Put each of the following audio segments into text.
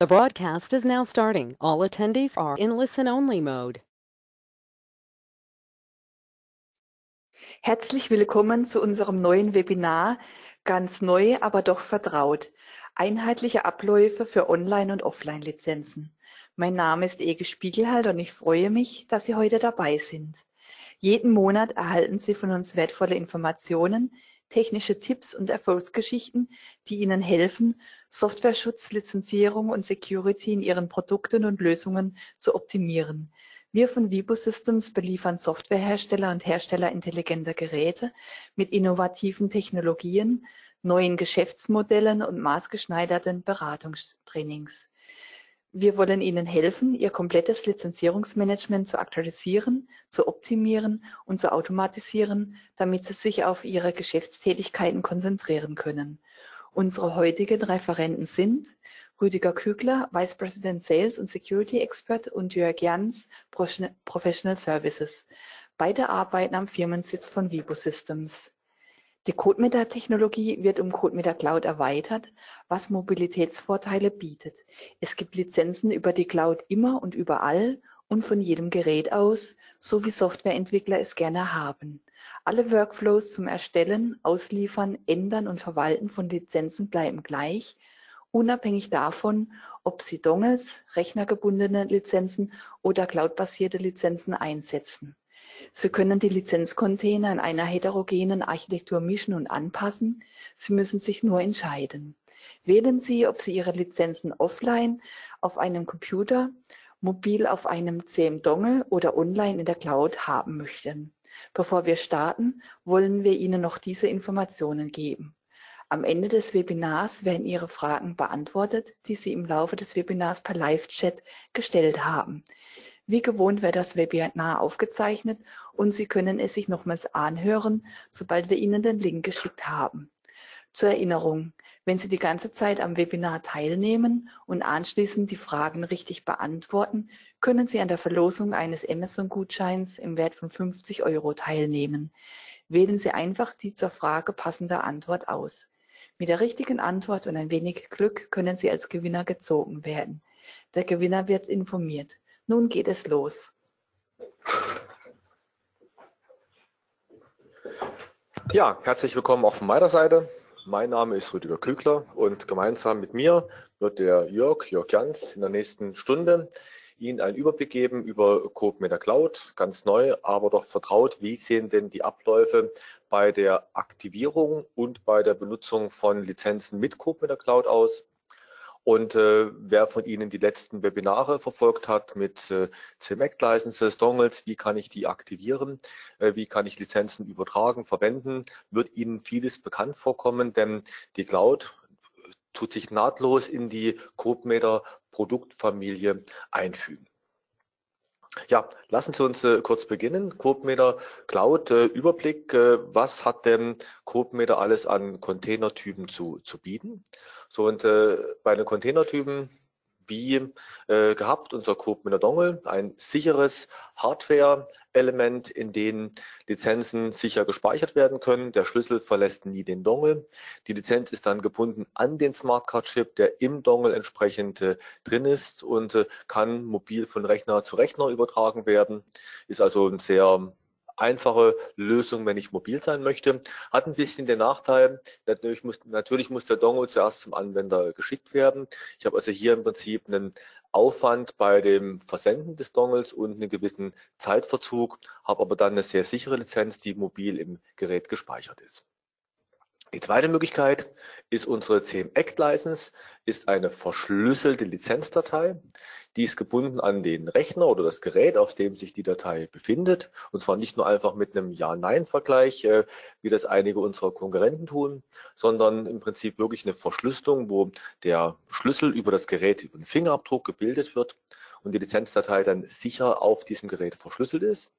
The broadcast is now starting. All attendees are in listen-only mode. Herzlich willkommen zu unserem neuen Webinar Ganz neu, aber doch vertraut. Einheitliche Abläufe für Online- und Offline-Lizenzen. Mein Name ist Ege Spiegelhalter und ich freue mich, dass Sie heute dabei sind. Jeden Monat erhalten Sie von uns wertvolle Informationen, technische Tipps und Erfolgsgeschichten, die Ihnen helfen, Softwareschutz, Lizenzierung und Security in Ihren Produkten und Lösungen zu optimieren. Wir von Vibo Systems beliefern Softwarehersteller und Hersteller intelligenter Geräte mit innovativen Technologien, neuen Geschäftsmodellen und maßgeschneiderten Beratungstrainings. Wir wollen Ihnen helfen, Ihr komplettes Lizenzierungsmanagement zu aktualisieren, zu optimieren und zu automatisieren, damit Sie sich auf Ihre Geschäftstätigkeiten konzentrieren können. Unsere heutigen Referenten sind Rüdiger Kügler, Vice President Sales und Security Expert und Jörg Jans, Professional Services. Beide arbeiten am Firmensitz von Vibo Systems. Die CodeMeter-Technologie wird um CodeMeter Cloud erweitert, was Mobilitätsvorteile bietet. Es gibt Lizenzen über die Cloud immer und überall und von jedem Gerät aus, so wie Softwareentwickler es gerne haben. Alle Workflows zum Erstellen, Ausliefern, Ändern und Verwalten von Lizenzen bleiben gleich, unabhängig davon, ob Sie Dongles, rechnergebundene Lizenzen oder cloudbasierte Lizenzen einsetzen. Sie können die Lizenzcontainer in einer heterogenen Architektur mischen und anpassen. Sie müssen sich nur entscheiden. Wählen Sie, ob Sie Ihre Lizenzen offline auf einem Computer, mobil auf einem CM-Dongle oder online in der Cloud haben möchten. Bevor wir starten, wollen wir Ihnen noch diese Informationen geben. Am Ende des Webinars werden Ihre Fragen beantwortet, die Sie im Laufe des Webinars per Live-Chat gestellt haben. Wie gewohnt wird das Webinar aufgezeichnet und Sie können es sich nochmals anhören, sobald wir Ihnen den Link geschickt haben. Zur Erinnerung, wenn Sie die ganze Zeit am Webinar teilnehmen und anschließend die Fragen richtig beantworten, können Sie an der Verlosung eines Amazon-Gutscheins im Wert von 50 Euro teilnehmen. Wählen Sie einfach die zur Frage passende Antwort aus. Mit der richtigen Antwort und ein wenig Glück können Sie als Gewinner gezogen werden. Der Gewinner wird informiert. Nun geht es los. Ja, herzlich willkommen auch von meiner Seite. Mein Name ist Rüdiger Kügler und gemeinsam mit mir wird der Jörg, Jörg Jans, in der nächsten Stunde Ihnen einen Überblick geben über CodeMeter Cloud, ganz neu, aber doch vertraut. Wie sehen denn die Abläufe bei der Aktivierung und bei der Benutzung von Lizenzen mit CodeMeter Cloud aus? Und äh, wer von Ihnen die letzten Webinare verfolgt hat mit äh, CMAC Licenses, Dongles, wie kann ich die aktivieren, äh, wie kann ich Lizenzen übertragen, verwenden, wird Ihnen vieles bekannt vorkommen, denn die Cloud tut sich nahtlos in die CodeMeter Produktfamilie einfügen. Ja, lassen Sie uns äh, kurz beginnen. CodeMeter Cloud äh, Überblick. Äh, was hat denn CodeMeter alles an Containertypen zu, zu bieten? So und äh, bei den Containertypen wie äh, gehabt unser CodeMeter Dongle, ein sicheres Hardware-Element, in dem Lizenzen sicher gespeichert werden können. Der Schlüssel verlässt nie den Dongle. Die Lizenz ist dann gebunden an den Smartcard-Chip, der im Dongle entsprechend äh, drin ist und äh, kann mobil von Rechner zu Rechner übertragen werden. Ist also ein sehr einfache Lösung, wenn ich mobil sein möchte. Hat ein bisschen den Nachteil, natürlich muss, natürlich muss der Dongle zuerst zum Anwender geschickt werden. Ich habe also hier im Prinzip einen Aufwand bei dem Versenden des Dongles und einen gewissen Zeitverzug, habe aber dann eine sehr sichere Lizenz, die mobil im Gerät gespeichert ist. Die zweite Möglichkeit ist unsere CM Act License, ist eine verschlüsselte Lizenzdatei. Die ist gebunden an den Rechner oder das Gerät, auf dem sich die Datei befindet. Und zwar nicht nur einfach mit einem Ja-Nein-Vergleich, äh, wie das einige unserer Konkurrenten tun, sondern im Prinzip wirklich eine Verschlüsselung, wo der Schlüssel über das Gerät, über den Fingerabdruck gebildet wird und die Lizenzdatei dann sicher auf diesem Gerät verschlüsselt ist.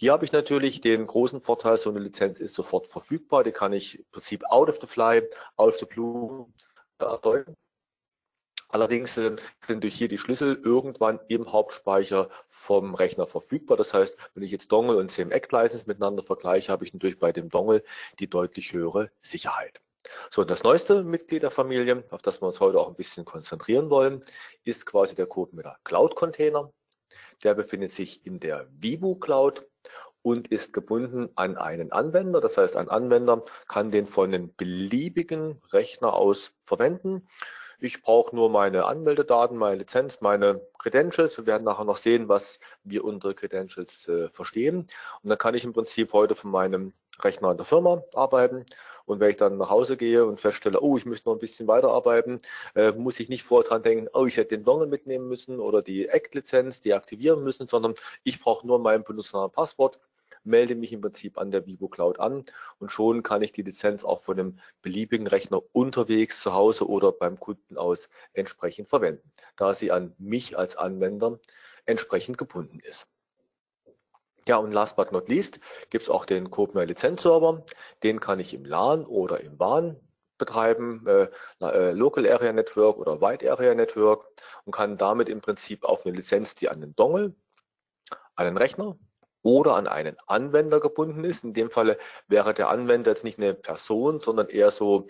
Hier habe ich natürlich den großen Vorteil, so eine Lizenz ist sofort verfügbar. Die kann ich im Prinzip out of the fly, out of the blue erzeugen. Allerdings sind durch hier die Schlüssel irgendwann im Hauptspeicher vom Rechner verfügbar. Das heißt, wenn ich jetzt Dongle und CM-Act License miteinander vergleiche, habe ich natürlich bei dem Dongle die deutlich höhere Sicherheit. So, das neueste Mitglied der Familie, auf das wir uns heute auch ein bisschen konzentrieren wollen, ist quasi der CodeMeter Cloud Container. Der befindet sich in der Vibu Cloud und ist gebunden an einen Anwender. Das heißt, ein Anwender kann den von einem beliebigen Rechner aus verwenden. Ich brauche nur meine Anmeldedaten, meine Lizenz, meine Credentials. Wir werden nachher noch sehen, was wir unter Credentials äh, verstehen. Und dann kann ich im Prinzip heute von meinem Rechner in der Firma arbeiten. Und wenn ich dann nach Hause gehe und feststelle, oh, ich möchte noch ein bisschen weiterarbeiten, äh, muss ich nicht vorher dran denken, oh, ich hätte den Dongle mitnehmen müssen oder die Act-Lizenz deaktivieren müssen, sondern ich brauche nur mein Benutzernamen Passwort melde mich im Prinzip an der Vivo Cloud an und schon kann ich die Lizenz auch von einem beliebigen Rechner unterwegs zu Hause oder beim Kunden aus entsprechend verwenden, da sie an mich als Anwender entsprechend gebunden ist. Ja, und last but not least gibt es auch den CodeMail Lizenzserver. Den kann ich im LAN oder im WAN betreiben, äh, äh, Local Area Network oder Wide Area Network und kann damit im Prinzip auf eine Lizenz, die an den Dongle, an den Rechner oder an einen Anwender gebunden ist. In dem Falle wäre der Anwender jetzt nicht eine Person, sondern eher so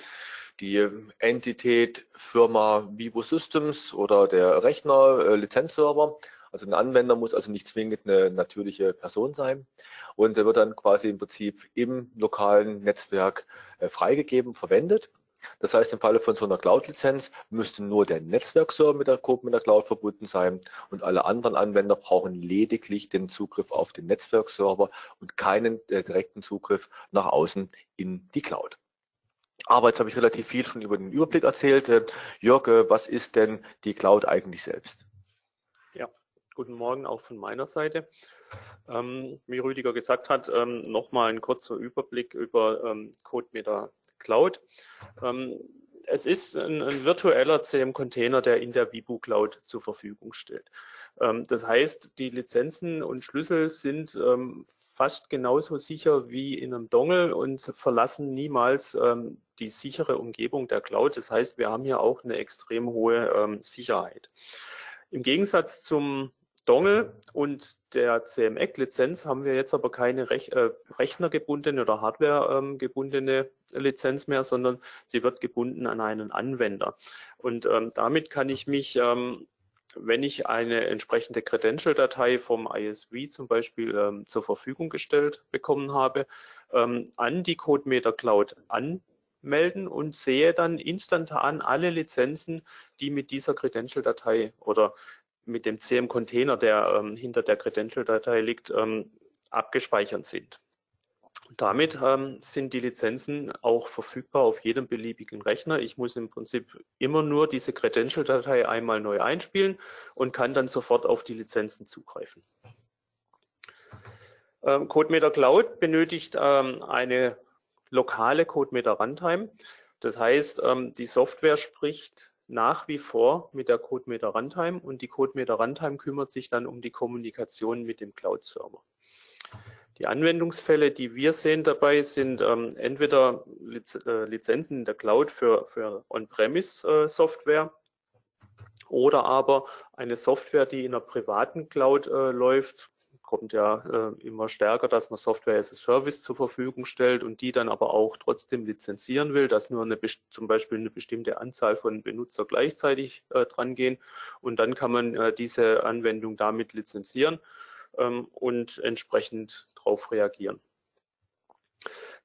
die Entität Firma Vivo Systems oder der Rechner, äh, Lizenzserver. Also ein Anwender muss also nicht zwingend eine natürliche Person sein und der wird dann quasi im Prinzip im lokalen Netzwerk äh, freigegeben, verwendet. Das heißt, im Falle von so einer Cloud-Lizenz müsste nur der Netzwerkserver mit der Code mit der Cloud verbunden sein und alle anderen Anwender brauchen lediglich den Zugriff auf den Netzwerkserver und keinen äh, direkten Zugriff nach außen in die Cloud. Aber jetzt habe ich relativ viel schon über den Überblick erzählt. Äh, Jörg, äh, was ist denn die Cloud eigentlich selbst? Ja, guten Morgen auch von meiner Seite. Ähm, wie Rüdiger gesagt hat, ähm, nochmal ein kurzer Überblick über ähm, CodeMeter Cloud. Ähm, es ist ein, ein virtueller CM-Container, der in der Vibu Cloud zur Verfügung steht. Ähm, das heißt, die Lizenzen und Schlüssel sind ähm, fast genauso sicher wie in einem Dongle und verlassen niemals ähm, die sichere Umgebung der Cloud. Das heißt, wir haben hier auch eine extrem hohe ähm, Sicherheit. Im Gegensatz zum Dongle und der CMEC-Lizenz haben wir jetzt aber keine Rech äh, rechnergebundene oder hardwaregebundene ähm, Lizenz mehr, sondern sie wird gebunden an einen Anwender. Und ähm, damit kann ich mich, ähm, wenn ich eine entsprechende Credential-Datei vom ISV zum Beispiel ähm, zur Verfügung gestellt bekommen habe, ähm, an die CodeMeter Cloud anmelden und sehe dann instantan alle Lizenzen, die mit dieser Credential-Datei oder mit dem CM-Container, der ähm, hinter der Credential-Datei liegt, ähm, abgespeichert sind. damit ähm, sind die Lizenzen auch verfügbar auf jedem beliebigen Rechner. Ich muss im Prinzip immer nur diese Credential-Datei einmal neu einspielen und kann dann sofort auf die Lizenzen zugreifen. Ähm, CodeMeter Cloud benötigt ähm, eine lokale CodeMeter Runtime. Das heißt, ähm, die Software spricht nach wie vor mit der CodeMeter Runtime und die CodeMeter Runtime kümmert sich dann um die Kommunikation mit dem Cloud-Server. Die Anwendungsfälle, die wir sehen dabei, sind ähm, entweder Liz äh, Lizenzen in der Cloud für, für On-Premise-Software äh, oder aber eine Software, die in einer privaten Cloud äh, läuft, kommt ja äh, immer stärker, dass man Software as a Service zur Verfügung stellt und die dann aber auch trotzdem lizenzieren will, dass nur eine, zum Beispiel eine bestimmte Anzahl von Benutzer gleichzeitig äh, dran gehen. Und dann kann man äh, diese Anwendung damit lizenzieren ähm, und entsprechend darauf reagieren.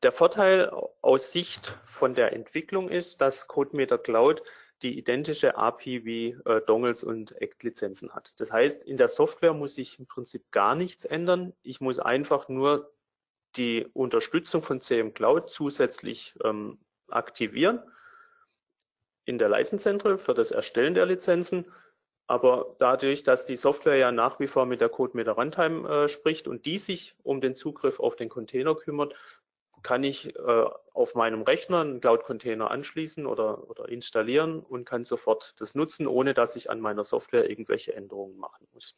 Der Vorteil aus Sicht von der Entwicklung ist, dass CodeMeter Cloud die identische API wie äh, Dongles und ACT-Lizenzen hat. Das heißt, in der Software muss ich im Prinzip gar nichts ändern. Ich muss einfach nur die Unterstützung von CM Cloud zusätzlich ähm, aktivieren in der License für das Erstellen der Lizenzen. Aber dadurch, dass die Software ja nach wie vor mit der Code mit der Runtime äh, spricht und die sich um den Zugriff auf den Container kümmert, kann ich äh, auf meinem Rechner einen Cloud-Container anschließen oder, oder installieren und kann sofort das nutzen, ohne dass ich an meiner Software irgendwelche Änderungen machen muss.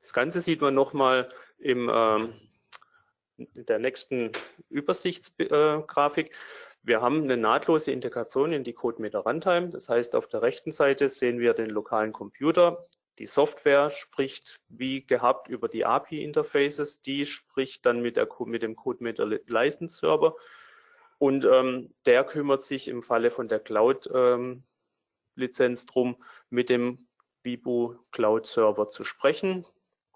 Das Ganze sieht man nochmal im, ähm, in der nächsten Übersichtsgrafik. Wir haben eine nahtlose Integration in die CodeMeter Runtime. Das heißt, auf der rechten Seite sehen wir den lokalen Computer, die Software spricht wie gehabt über die API-Interfaces, die spricht dann mit, der, mit dem CodeMeter License Server. Und ähm, der kümmert sich im Falle von der Cloud-Lizenz ähm, drum, mit dem Bibu Cloud Server zu sprechen,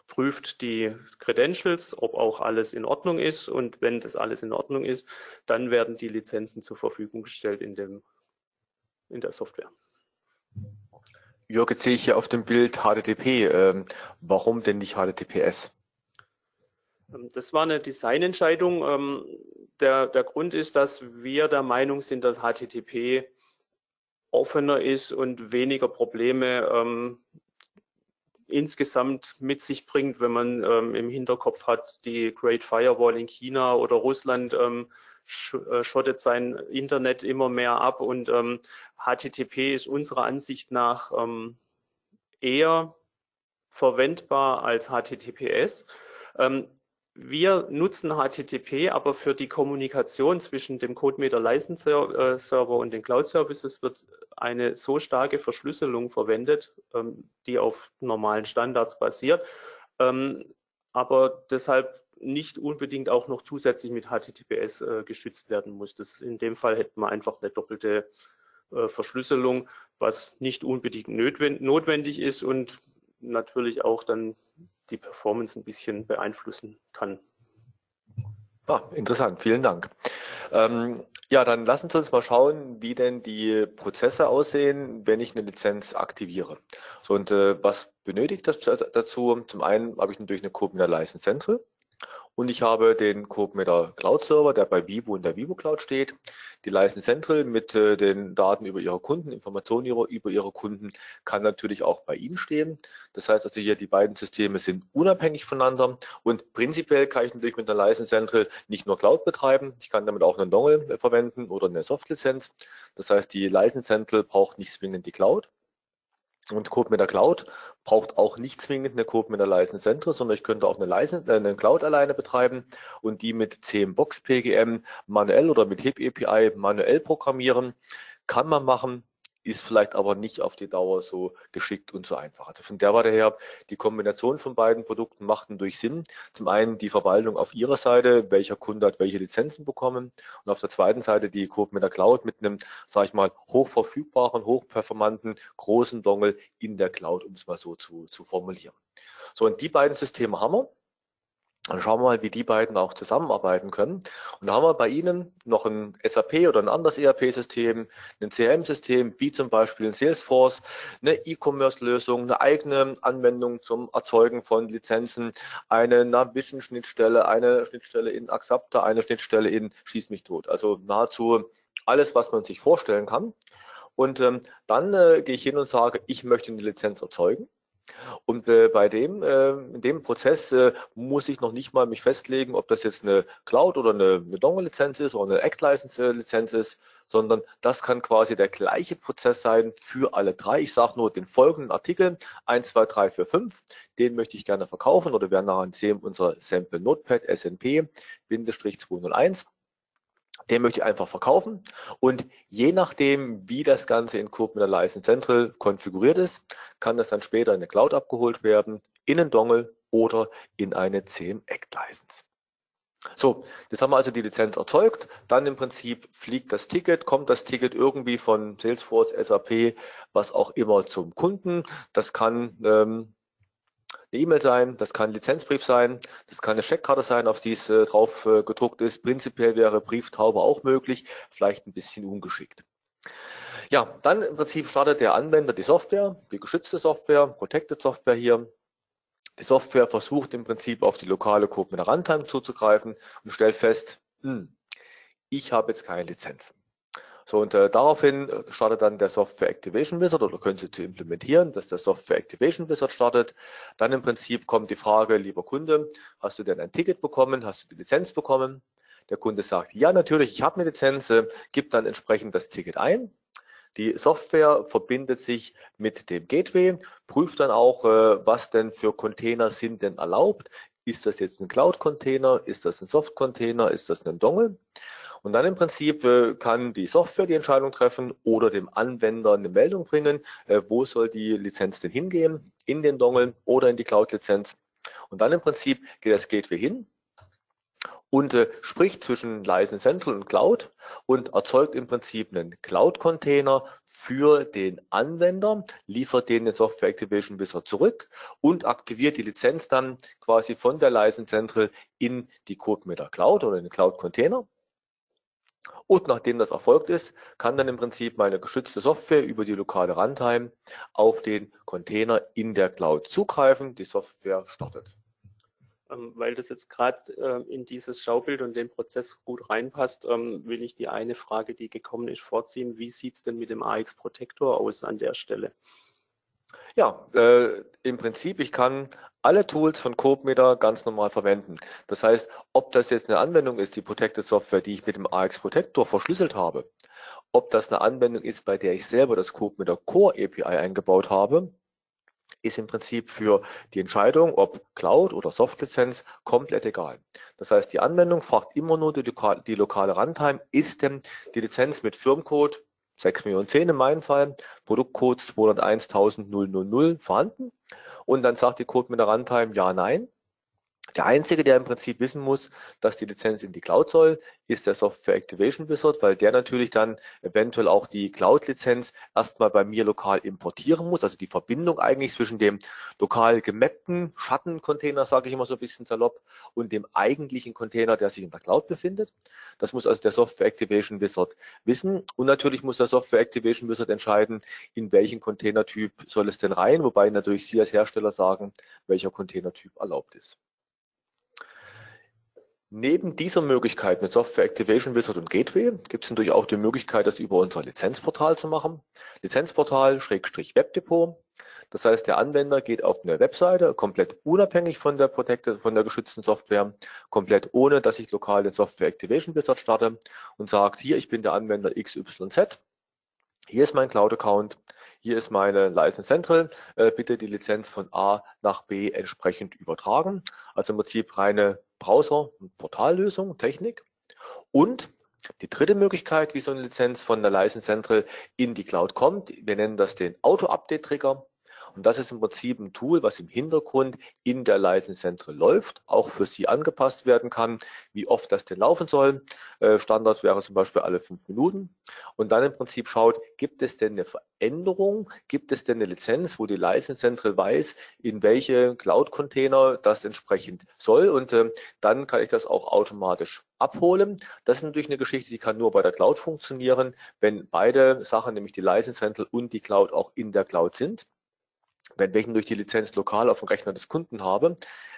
prüft die Credentials, ob auch alles in Ordnung ist. Und wenn das alles in Ordnung ist, dann werden die Lizenzen zur Verfügung gestellt in, dem, in der Software. Jörg, jetzt sehe ich hier auf dem Bild HTTP. Ähm, warum denn nicht HTTPS? Ähm, das war eine Designentscheidung. Ähm, der, der Grund ist, dass wir der Meinung sind, dass HTTP offener ist und weniger Probleme ähm, insgesamt mit sich bringt, wenn man ähm, im Hinterkopf hat, die Great Firewall in China oder Russland ähm, äh, schottet sein Internet immer mehr ab und ähm, HTTP ist unserer Ansicht nach ähm, eher verwendbar als HTTPS. Ähm, wir nutzen HTTP, aber für die Kommunikation zwischen dem CodeMeter License Server und den Cloud Services wird eine so starke Verschlüsselung verwendet, ähm, die auf normalen Standards basiert, ähm, aber deshalb nicht unbedingt auch noch zusätzlich mit HTTPS äh, geschützt werden muss. Das, in dem Fall hätten wir einfach eine doppelte äh, Verschlüsselung, was nicht unbedingt notwendig ist und natürlich auch dann die Performance ein bisschen beeinflussen kann. Ah, interessant, vielen Dank. Ähm, ja, dann lassen Sie uns mal schauen, wie denn die Prozesse aussehen, wenn ich eine Lizenz aktiviere. So, und äh, was benötigt das dazu? Zum einen habe ich natürlich eine Code License Central. Und ich habe den CodeMeter Cloud Server, der bei Vivo in der Vivo Cloud steht. Die License Central mit äh, den Daten über Ihre Kunden, Informationen ihrer, über Ihre Kunden kann natürlich auch bei Ihnen stehen. Das heißt also hier, die beiden Systeme sind unabhängig voneinander und prinzipiell kann ich natürlich mit einer License Central nicht nur Cloud betreiben, ich kann damit auch einen Dongle verwenden oder eine Soft-Lizenz. Das heißt, die License Central braucht nicht zwingend die Cloud. Und Code der Cloud braucht auch nicht zwingend eine Code der License Central, sondern ich könnte auch eine, License, äh, eine Cloud alleine betreiben und die mit CMBox PGM manuell oder mit HIP API manuell programmieren. Kann man machen, ist vielleicht aber nicht auf die Dauer so geschickt und so einfach. Also von der Warte her, die Kombination von beiden Produkten macht durch Sinn. Zum einen die Verwaltung auf ihrer Seite, welcher Kunde hat welche Lizenzen bekommen und auf der zweiten Seite die Code mit der Cloud mit einem, sage ich mal, hochverfügbaren, hochperformanten, großen Dongle in der Cloud, um es mal so zu, zu formulieren. So, und die beiden Systeme haben wir. Dann schauen wir mal, wie die beiden auch zusammenarbeiten können. Und da haben wir bei Ihnen noch ein SAP oder ein anderes ERP-System, ein CRM-System, wie zum Beispiel ein Salesforce, eine E-Commerce-Lösung, eine eigene Anwendung zum Erzeugen von Lizenzen, eine Navision-Schnittstelle, eine Schnittstelle in Axapta, eine Schnittstelle in Schieß mich tot. Also nahezu alles, was man sich vorstellen kann. Und ähm, dann äh, gehe ich hin und sage, ich möchte eine Lizenz erzeugen. Und äh, bei dem, äh, in dem Prozess äh, muss ich noch nicht mal mich festlegen, ob das jetzt eine Cloud oder eine, eine Dongle-Lizenz ist oder eine Act-License-Lizenz ist, sondern das kann quasi der gleiche Prozess sein für alle drei. Ich sage nur den folgenden Artikel 1, 2, 3, 4, 5. Den möchte ich gerne verkaufen oder werden nachher sehen unser Sample Notepad SNP-201 den möchte ich einfach verkaufen. Und je nachdem, wie das Ganze in der License Central konfiguriert ist, kann das dann später in der Cloud abgeholt werden, in einen Dongle oder in eine CM Act License. So, jetzt haben wir also die Lizenz erzeugt. Dann im Prinzip fliegt das Ticket, kommt das Ticket irgendwie von Salesforce, SAP, was auch immer zum Kunden. Das kann ähm, eine E-Mail sein, das kann ein Lizenzbrief sein, das kann eine Scheckkarte sein, auf die es äh, drauf äh, gedruckt ist. Prinzipiell wäre Brieftaube auch möglich, vielleicht ein bisschen ungeschickt. Ja, dann im Prinzip startet der Anwender die Software, die geschützte Software, Protected Software hier. Die Software versucht im Prinzip auf die lokale Code mit der Runtime zuzugreifen und stellt fest, hm, ich habe jetzt keine Lizenz. So, und äh, daraufhin äh, startet dann der Software Activation Wizard oder können Sie zu implementieren, dass der Software Activation Wizard startet. Dann im Prinzip kommt die Frage, lieber Kunde, hast du denn ein Ticket bekommen? Hast du die Lizenz bekommen? Der Kunde sagt, ja, natürlich, ich habe eine Lizenz, äh, gibt dann entsprechend das Ticket ein. Die Software verbindet sich mit dem Gateway, prüft dann auch, äh, was denn für Container sind denn erlaubt. Ist das jetzt ein Cloud-Container? Ist das ein Soft-Container? Ist das ein Dongle? Und dann im Prinzip äh, kann die Software die Entscheidung treffen oder dem Anwender eine Meldung bringen, äh, wo soll die Lizenz denn hingehen, in den Dongle oder in die Cloud-Lizenz. Und dann im Prinzip geht das Gateway hin und äh, spricht zwischen License Central und Cloud und erzeugt im Prinzip einen Cloud-Container für den Anwender, liefert den den Software Activation Wizard zurück und aktiviert die Lizenz dann quasi von der License Central in die CodeMeter Cloud oder in den Cloud-Container. Und nachdem das erfolgt ist, kann dann im Prinzip meine geschützte Software über die lokale Runtime auf den Container in der Cloud zugreifen. Die Software startet. Ähm, weil das jetzt gerade äh, in dieses Schaubild und den Prozess gut reinpasst, ähm, will ich die eine Frage, die gekommen ist, vorziehen. Wie sieht es denn mit dem AX Protector aus an der Stelle? Ja, äh, im Prinzip, ich kann alle Tools von CodeMeter ganz normal verwenden. Das heißt, ob das jetzt eine Anwendung ist, die Protected Software, die ich mit dem AX Protector verschlüsselt habe, ob das eine Anwendung ist, bei der ich selber das CodeMeter Core API eingebaut habe, ist im Prinzip für die Entscheidung, ob Cloud oder Softlizenz, komplett egal. Das heißt, die Anwendung fragt immer nur die, lokale, die lokale Runtime, ist denn die Lizenz mit Firmencode 6 Millionen 10 in meinem Fall, Produktcode 201.000 vorhanden und dann sagt die Code mit der Runtime ja, nein. Der Einzige, der im Prinzip wissen muss, dass die Lizenz in die Cloud soll, ist der Software Activation Wizard, weil der natürlich dann eventuell auch die Cloud-Lizenz erstmal bei mir lokal importieren muss. Also die Verbindung eigentlich zwischen dem lokal gemappten Schattencontainer, sage ich immer so ein bisschen salopp, und dem eigentlichen Container, der sich in der Cloud befindet. Das muss also der Software Activation Wizard wissen. Und natürlich muss der Software Activation Wizard entscheiden, in welchen Containertyp soll es denn rein, wobei natürlich Sie als Hersteller sagen, welcher Containertyp erlaubt ist. Neben dieser Möglichkeit mit Software Activation Wizard und Gateway gibt es natürlich auch die Möglichkeit, das über unser Lizenzportal zu machen. Lizenzportal Schrägstrich Webdepot. Das heißt, der Anwender geht auf eine Webseite, komplett unabhängig von der Protected, von der geschützten Software, komplett ohne, dass ich lokal den Software Activation Wizard starte und sagt, hier, ich bin der Anwender XYZ. Hier ist mein Cloud-Account, hier ist meine License Central, äh, bitte die Lizenz von A nach B entsprechend übertragen. Also im Prinzip reine Browser- und Portallösung, Technik. Und die dritte Möglichkeit, wie so eine Lizenz von der License Central in die Cloud kommt, wir nennen das den Auto-Update-Trigger. Und das ist im Prinzip ein Tool, was im Hintergrund in der License Central läuft, auch für Sie angepasst werden kann, wie oft das denn laufen soll. Äh, Standard wäre zum Beispiel alle fünf Minuten. Und dann im Prinzip schaut, gibt es denn eine Veränderung? Gibt es denn eine Lizenz, wo die License Central weiß, in welche Cloud-Container das entsprechend soll? Und ähm, dann kann ich das auch automatisch abholen. Das ist natürlich eine Geschichte, die kann nur bei der Cloud funktionieren, wenn beide Sachen, nämlich die License Central und die Cloud auch in der Cloud sind wenn ich durch die Lizenz lokal auf dem Rechner des Kunden habe,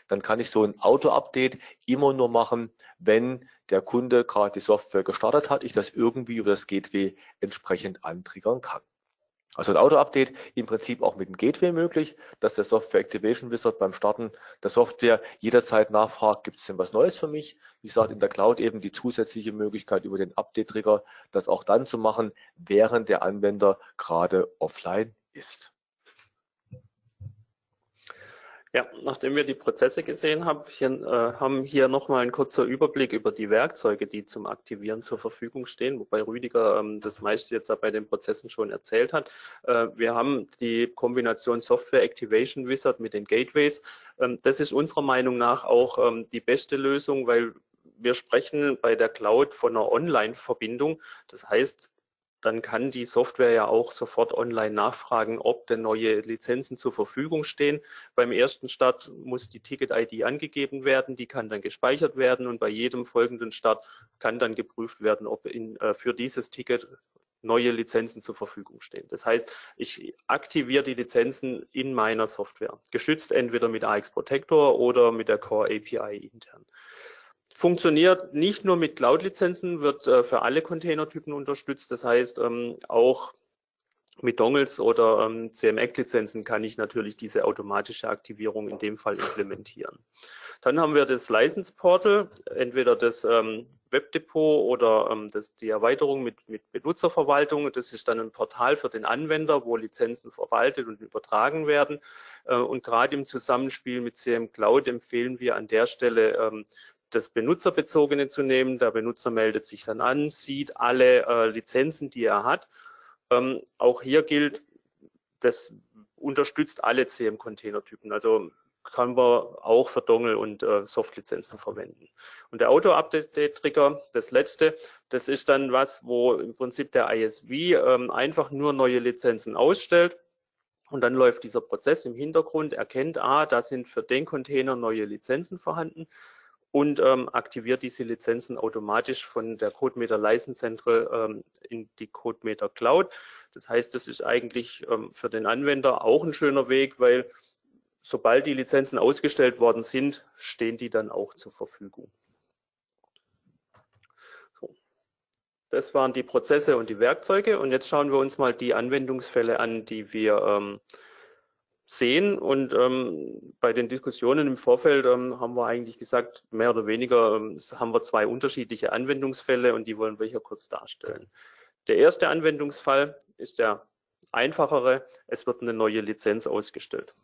dann kann ich so ein Auto-Update immer nur machen, wenn der Kunde gerade die Software gestartet hat, ich das irgendwie über das Gateway entsprechend antriggern kann. Also ein Auto-Update im Prinzip auch mit dem Gateway möglich, dass der Software Activation Wizard beim Starten der Software jederzeit nachfragt, gibt es denn was Neues für mich? Wie gesagt, in der Cloud eben die zusätzliche Möglichkeit über den Update-Trigger, das auch dann zu machen, während der Anwender gerade offline ist. Ja, nachdem wir die Prozesse gesehen haben, hier, äh, haben hier nochmal ein kurzer Überblick über die Werkzeuge, die zum Aktivieren zur Verfügung stehen, wobei Rüdiger ähm, das meiste jetzt bei den Prozessen schon erzählt hat. Äh, wir haben die Kombination Software Activation Wizard mit den Gateways. Ähm, das ist unserer Meinung nach auch ähm, die beste Lösung, weil wir sprechen bei der Cloud von einer Online-Verbindung. Das heißt, dann kann die Software ja auch sofort online nachfragen, ob denn neue Lizenzen zur Verfügung stehen. Beim ersten Start muss die Ticket-ID angegeben werden, die kann dann gespeichert werden und bei jedem folgenden Start kann dann geprüft werden, ob in, äh, für dieses Ticket neue Lizenzen zur Verfügung stehen. Das heißt, ich aktiviere die Lizenzen in meiner Software, geschützt entweder mit AX Protector oder mit der Core API intern. Funktioniert nicht nur mit Cloud-Lizenzen, wird äh, für alle Containertypen unterstützt. Das heißt, ähm, auch mit Dongles oder ähm, CMEC-Lizenzen kann ich natürlich diese automatische Aktivierung in dem Fall implementieren. Dann haben wir das License Portal, entweder das ähm, Webdepot oder ähm, das, die Erweiterung mit, mit Benutzerverwaltung. Das ist dann ein Portal für den Anwender, wo Lizenzen verwaltet und übertragen werden. Äh, und gerade im Zusammenspiel mit CM Cloud empfehlen wir an der Stelle ähm, das Benutzerbezogene zu nehmen. Der Benutzer meldet sich dann an, sieht alle äh, Lizenzen, die er hat. Ähm, auch hier gilt, das unterstützt alle CM-Containertypen. Also kann man auch für Dongle und äh, Softlizenzen verwenden. Und der Auto-Update-Trigger, das letzte, das ist dann was, wo im Prinzip der ISV ähm, einfach nur neue Lizenzen ausstellt. Und dann läuft dieser Prozess im Hintergrund, erkennt, ah, da sind für den Container neue Lizenzen vorhanden und ähm, aktiviert diese Lizenzen automatisch von der CodeMeter License Central ähm, in die CodeMeter Cloud. Das heißt, das ist eigentlich ähm, für den Anwender auch ein schöner Weg, weil sobald die Lizenzen ausgestellt worden sind, stehen die dann auch zur Verfügung. So. Das waren die Prozesse und die Werkzeuge. Und jetzt schauen wir uns mal die Anwendungsfälle an, die wir ähm, sehen. Und ähm, bei den Diskussionen im Vorfeld ähm, haben wir eigentlich gesagt, mehr oder weniger ähm, haben wir zwei unterschiedliche Anwendungsfälle und die wollen wir hier kurz darstellen. Der erste Anwendungsfall ist der einfachere. Es wird eine neue Lizenz ausgestellt.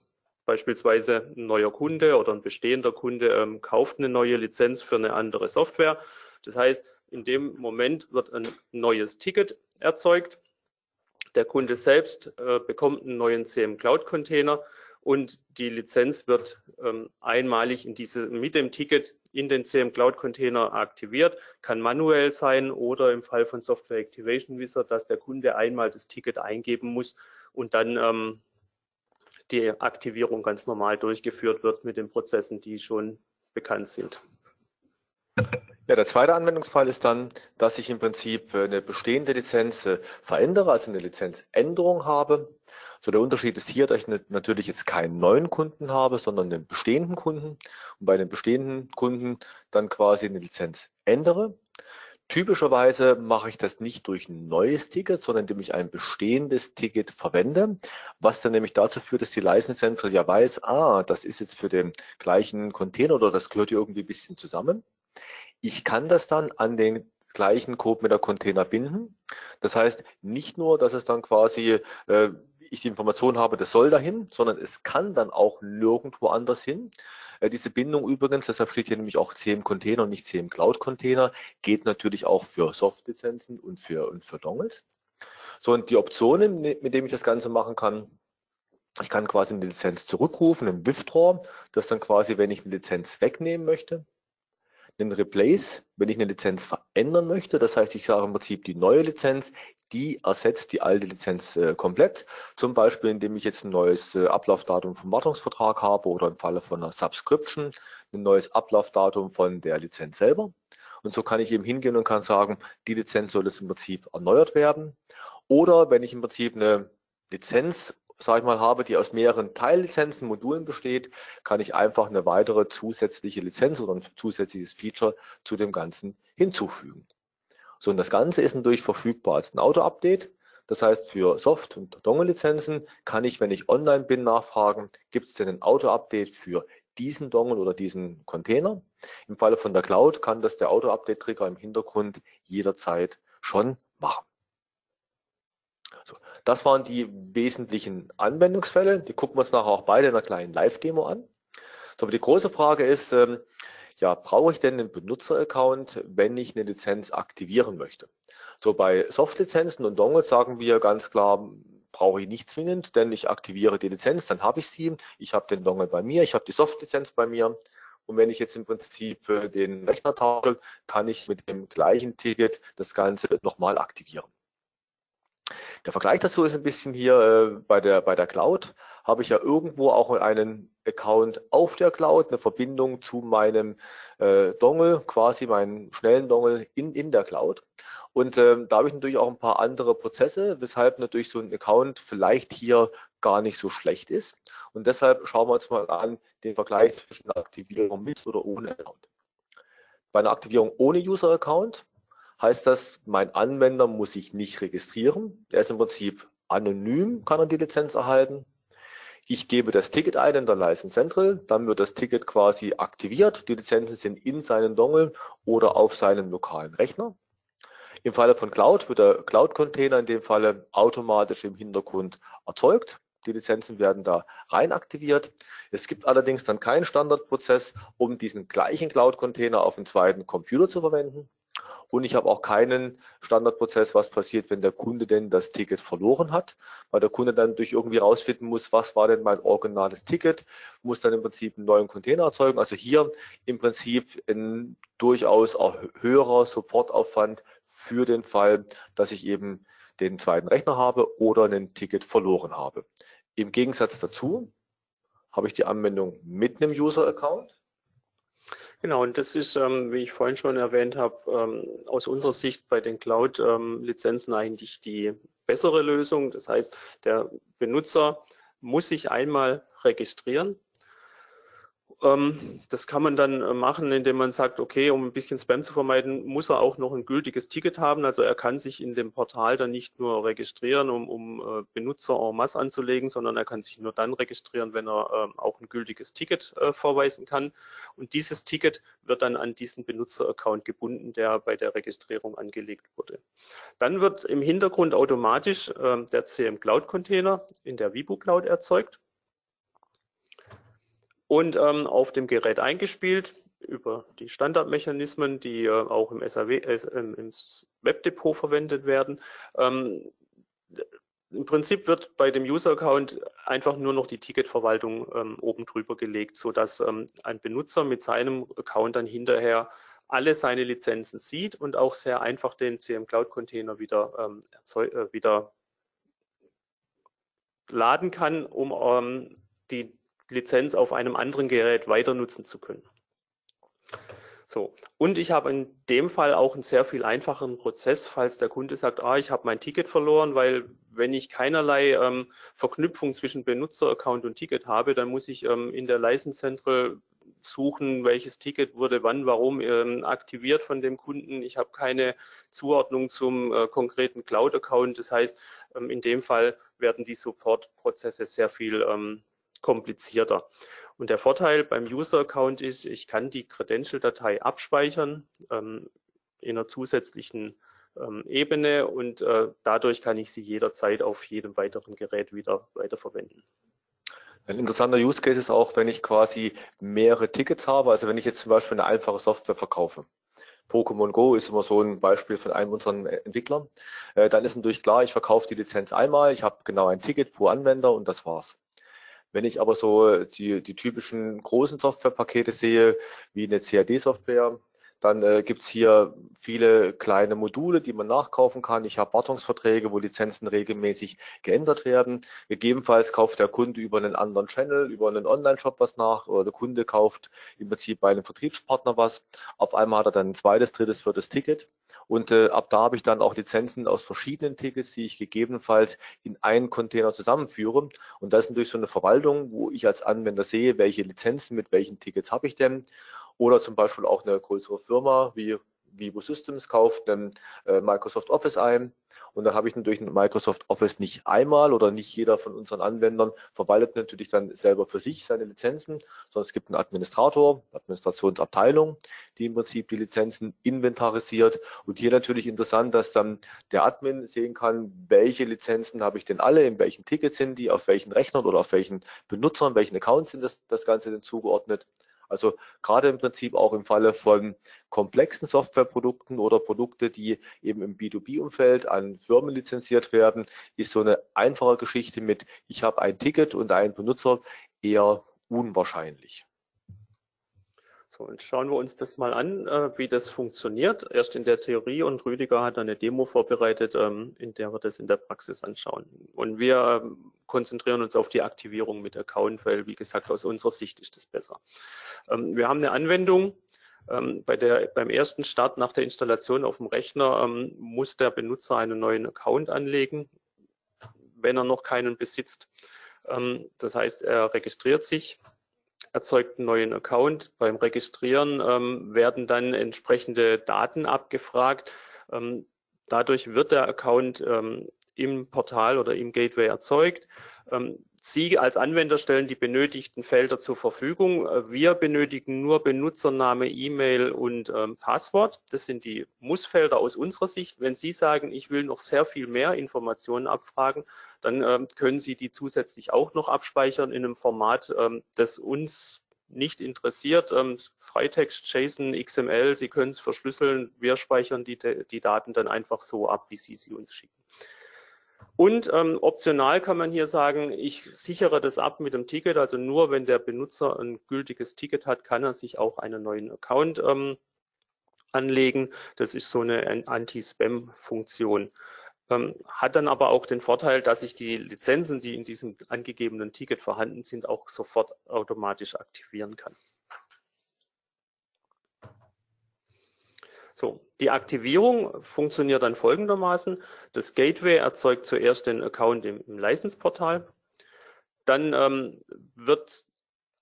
Beispielsweise ein neuer Kunde oder ein bestehender Kunde ähm, kauft eine neue Lizenz für eine andere Software. Das heißt, in dem Moment wird ein neues Ticket erzeugt. Der Kunde selbst äh, bekommt einen neuen CM Cloud Container und die Lizenz wird ähm, einmalig in diese, mit dem Ticket in den CM Cloud Container aktiviert, kann manuell sein oder im Fall von Software Activation Wizard, dass der Kunde einmal das Ticket eingeben muss und dann ähm, die Aktivierung ganz normal durchgeführt wird mit den Prozessen, die schon bekannt sind. Ja, der zweite Anwendungsfall ist dann, dass ich im Prinzip äh, eine bestehende Lizenz äh, verändere, also eine Lizenzänderung habe. So der Unterschied ist hier, dass ich natürlich jetzt keinen neuen Kunden habe, sondern einen bestehenden Kunden und bei einem bestehenden Kunden dann quasi eine Lizenz ändere. Typischerweise mache ich das nicht durch ein neues Ticket, sondern indem ich ein bestehendes Ticket verwende, was dann nämlich dazu führt, dass die License Central ja weiß, ah, das ist jetzt für den gleichen Container oder das gehört hier irgendwie ein bisschen zusammen. Ich kann das dann an den gleichen Code mit der Container binden. Das heißt nicht nur, dass es dann quasi äh, ich die Information habe, das soll dahin, sondern es kann dann auch nirgendwo anders hin. Äh, diese Bindung übrigens, deshalb steht hier nämlich auch CM Container und nicht CM Cloud Container, geht natürlich auch für Soft-Lizenzen und für, und für Dongles. So, und die Optionen, mit denen ich das Ganze machen kann, ich kann quasi eine Lizenz zurückrufen, einen Withdraw, das dann quasi, wenn ich eine Lizenz wegnehmen möchte, einen Replace, wenn ich eine Lizenz verändern möchte. Das heißt, ich sage im Prinzip, die neue Lizenz, die ersetzt die alte Lizenz äh, komplett. Zum Beispiel, indem ich jetzt ein neues äh, Ablaufdatum vom Wartungsvertrag habe oder im Falle von einer Subscription ein neues Ablaufdatum von der Lizenz selber. Und so kann ich eben hingehen und kann sagen, die Lizenz soll jetzt im Prinzip erneuert werden. Oder wenn ich im Prinzip eine Lizenz sage ich mal, habe, die aus mehreren Teillizenzen, Modulen besteht, kann ich einfach eine weitere zusätzliche Lizenz oder ein zusätzliches Feature zu dem Ganzen hinzufügen. So, und das Ganze ist natürlich verfügbar als ein Auto-Update. Das heißt, für Soft- und Dongle-Lizenzen kann ich, wenn ich online bin, nachfragen, gibt es denn ein Auto-Update für diesen Dongle oder diesen Container? Im Falle von der Cloud kann das der Auto-Update-Trigger im Hintergrund jederzeit schon machen. Das waren die wesentlichen Anwendungsfälle. Die gucken wir uns nachher auch beide in einer kleinen Live-Demo an. So, aber die große Frage ist, ähm, ja, brauche ich denn einen Benutzer-Account, wenn ich eine Lizenz aktivieren möchte? So bei Soft-Lizenzen und Dongles sagen wir ganz klar, brauche ich nicht zwingend, denn ich aktiviere die Lizenz, dann habe ich sie. Ich habe den Dongle bei mir, ich habe die Soft-Lizenz bei mir. Und wenn ich jetzt im Prinzip äh, den Rechner tausche, kann ich mit dem gleichen Ticket das Ganze nochmal aktivieren. Der Vergleich dazu ist ein bisschen hier äh, bei, der, bei der Cloud. Habe ich ja irgendwo auch einen Account auf der Cloud, eine Verbindung zu meinem äh, Dongle, quasi meinen schnellen Dongle in, in der Cloud. Und ähm, da habe ich natürlich auch ein paar andere Prozesse, weshalb natürlich so ein Account vielleicht hier gar nicht so schlecht ist. Und deshalb schauen wir uns mal an den Vergleich zwischen Aktivierung mit oder ohne Account. Bei einer Aktivierung ohne User-Account heißt das, mein Anwender muss sich nicht registrieren. Er ist im Prinzip anonym, kann er die Lizenz erhalten. Ich gebe das Ticket ein in der License Central, dann wird das Ticket quasi aktiviert. Die Lizenzen sind in seinen Dongle oder auf seinem lokalen Rechner. Im Falle von Cloud wird der Cloud-Container in dem Falle automatisch im Hintergrund erzeugt. Die Lizenzen werden da rein aktiviert. Es gibt allerdings dann keinen Standardprozess, um diesen gleichen Cloud-Container auf dem zweiten Computer zu verwenden. Und ich habe auch keinen Standardprozess, was passiert, wenn der Kunde denn das Ticket verloren hat, weil der Kunde dann durch irgendwie rausfinden muss, was war denn mein originales Ticket, muss dann im Prinzip einen neuen Container erzeugen. Also hier im Prinzip ein durchaus höherer Supportaufwand für den Fall, dass ich eben den zweiten Rechner habe oder ein Ticket verloren habe. Im Gegensatz dazu habe ich die Anwendung mit einem User-Account. Genau, und das ist, ähm, wie ich vorhin schon erwähnt habe, ähm, aus unserer Sicht bei den Cloud-Lizenzen ähm, eigentlich die bessere Lösung. Das heißt, der Benutzer muss sich einmal registrieren ähm, das kann man dann äh, machen, indem man sagt, okay, um ein bisschen Spam zu vermeiden, muss er auch noch ein gültiges Ticket haben. Also er kann sich in dem Portal dann nicht nur registrieren, um, um äh, Benutzer en masse anzulegen, sondern er kann sich nur dann registrieren, wenn er äh, auch ein gültiges Ticket äh, vorweisen kann. Und dieses Ticket wird dann an diesen Benutzer-Account gebunden, der bei der Registrierung angelegt wurde. Dann wird im Hintergrund automatisch äh, der CM Cloud Container in der Vibu Cloud erzeugt und ähm, auf dem Gerät eingespielt über die Standardmechanismen, die äh, auch im SAW, äh, im Webdepot verwendet werden. Ähm, Im Prinzip wird bei dem User-Account einfach nur noch die Ticketverwaltung ähm, oben drüber gelegt, so dass ähm, ein Benutzer mit seinem Account dann hinterher alle seine Lizenzen sieht und auch sehr einfach den CM Cloud Container wieder, ähm, äh, wieder laden kann, um ähm, die Lizenz auf einem anderen Gerät weiter nutzen zu können. So, und ich habe in dem Fall auch einen sehr viel einfacheren Prozess, falls der Kunde sagt, ah, ich habe mein Ticket verloren, weil wenn ich keinerlei ähm, Verknüpfung zwischen Benutzeraccount und Ticket habe, dann muss ich ähm, in der License Central suchen, welches Ticket wurde wann, warum ähm, aktiviert von dem Kunden. Ich habe keine Zuordnung zum äh, konkreten Cloud-Account. Das heißt, ähm, in dem Fall werden die Support-Prozesse sehr viel ähm, komplizierter. Und der Vorteil beim User-Account ist, ich kann die Credential-Datei abspeichern ähm, in einer zusätzlichen ähm, Ebene und äh, dadurch kann ich sie jederzeit auf jedem weiteren Gerät wieder weiterverwenden. Ein interessanter Use Case ist auch, wenn ich quasi mehrere Tickets habe, also wenn ich jetzt zum Beispiel eine einfache Software verkaufe. Pokémon Go ist immer so ein Beispiel von einem unserer Entwicklern. Äh, dann ist natürlich klar, ich verkaufe die Lizenz einmal, ich habe genau ein Ticket pro Anwender und das war's. Wenn ich aber so die, die typischen großen Softwarepakete sehe, wie eine CAD-Software, dann äh, gibt's hier viele kleine Module, die man nachkaufen kann. Ich habe Wartungsverträge, wo Lizenzen regelmäßig geändert werden. Gegebenenfalls kauft der Kunde über einen anderen Channel, über einen Online-Shop was nach oder der Kunde kauft im Prinzip bei einem Vertriebspartner was. Auf einmal hat er dann ein zweites, drittes, viertes Ticket. Und äh, ab da habe ich dann auch Lizenzen aus verschiedenen Tickets, die ich gegebenenfalls in einen Container zusammenführe. Und das ist natürlich so eine Verwaltung, wo ich als Anwender sehe, welche Lizenzen mit welchen Tickets habe ich denn. Oder zum Beispiel auch eine größere Firma wie Vivo Systems kauft dann äh, Microsoft Office ein. Und dann habe ich natürlich Microsoft Office nicht einmal oder nicht jeder von unseren Anwendern verwaltet natürlich dann selber für sich seine Lizenzen, sondern es gibt einen Administrator, Administrationsabteilung, die im Prinzip die Lizenzen inventarisiert. Und hier natürlich interessant, dass dann der Admin sehen kann, welche Lizenzen habe ich denn alle, in welchen Tickets sind die, auf welchen Rechnern oder auf welchen Benutzern, welchen Accounts sind das, das Ganze denn zugeordnet also gerade im Prinzip auch im Falle von komplexen Softwareprodukten oder Produkte, die eben im B2B-Umfeld an Firmen lizenziert werden, ist so eine einfache Geschichte mit, ich habe ein Ticket und einen Benutzer eher unwahrscheinlich. So, und schauen wir uns das mal an, äh, wie das funktioniert. Erst in der Theorie und Rüdiger hat eine Demo vorbereitet, ähm, in der wir das in der Praxis anschauen. Und wir ähm, konzentrieren uns auf die Aktivierung mit Account, weil, wie gesagt, aus unserer Sicht ist das besser. Ähm, wir haben eine Anwendung, ähm, bei der, beim ersten Start nach der Installation auf dem Rechner ähm, muss der Benutzer einen neuen Account anlegen, wenn er noch keinen besitzt. Ähm, das heißt, er registriert sich erzeugt einen neuen Account. Beim Registrieren ähm, werden dann entsprechende Daten abgefragt. Ähm, dadurch wird der Account ähm, im Portal oder im Gateway erzeugt. Ähm, Sie als Anwender stellen die benötigten Felder zur Verfügung. Äh, wir benötigen nur Benutzername, E-Mail und ähm, Passwort. Das sind die Mussfelder aus unserer Sicht. Wenn Sie sagen, ich will noch sehr viel mehr Informationen abfragen, dann ähm, können Sie die zusätzlich auch noch abspeichern in einem Format, ähm, das uns nicht interessiert. Ähm, Freitext, JSON, XML, Sie können es verschlüsseln. Wir speichern die, die Daten dann einfach so ab, wie Sie sie uns schicken. Und ähm, optional kann man hier sagen, ich sichere das ab mit dem Ticket. Also nur wenn der Benutzer ein gültiges Ticket hat, kann er sich auch einen neuen Account ähm, anlegen. Das ist so eine Anti-Spam-Funktion. Ähm, hat dann aber auch den Vorteil, dass ich die Lizenzen, die in diesem angegebenen Ticket vorhanden sind, auch sofort automatisch aktivieren kann. So, die Aktivierung funktioniert dann folgendermaßen. Das Gateway erzeugt zuerst den Account im, im License-Portal. Dann ähm, wird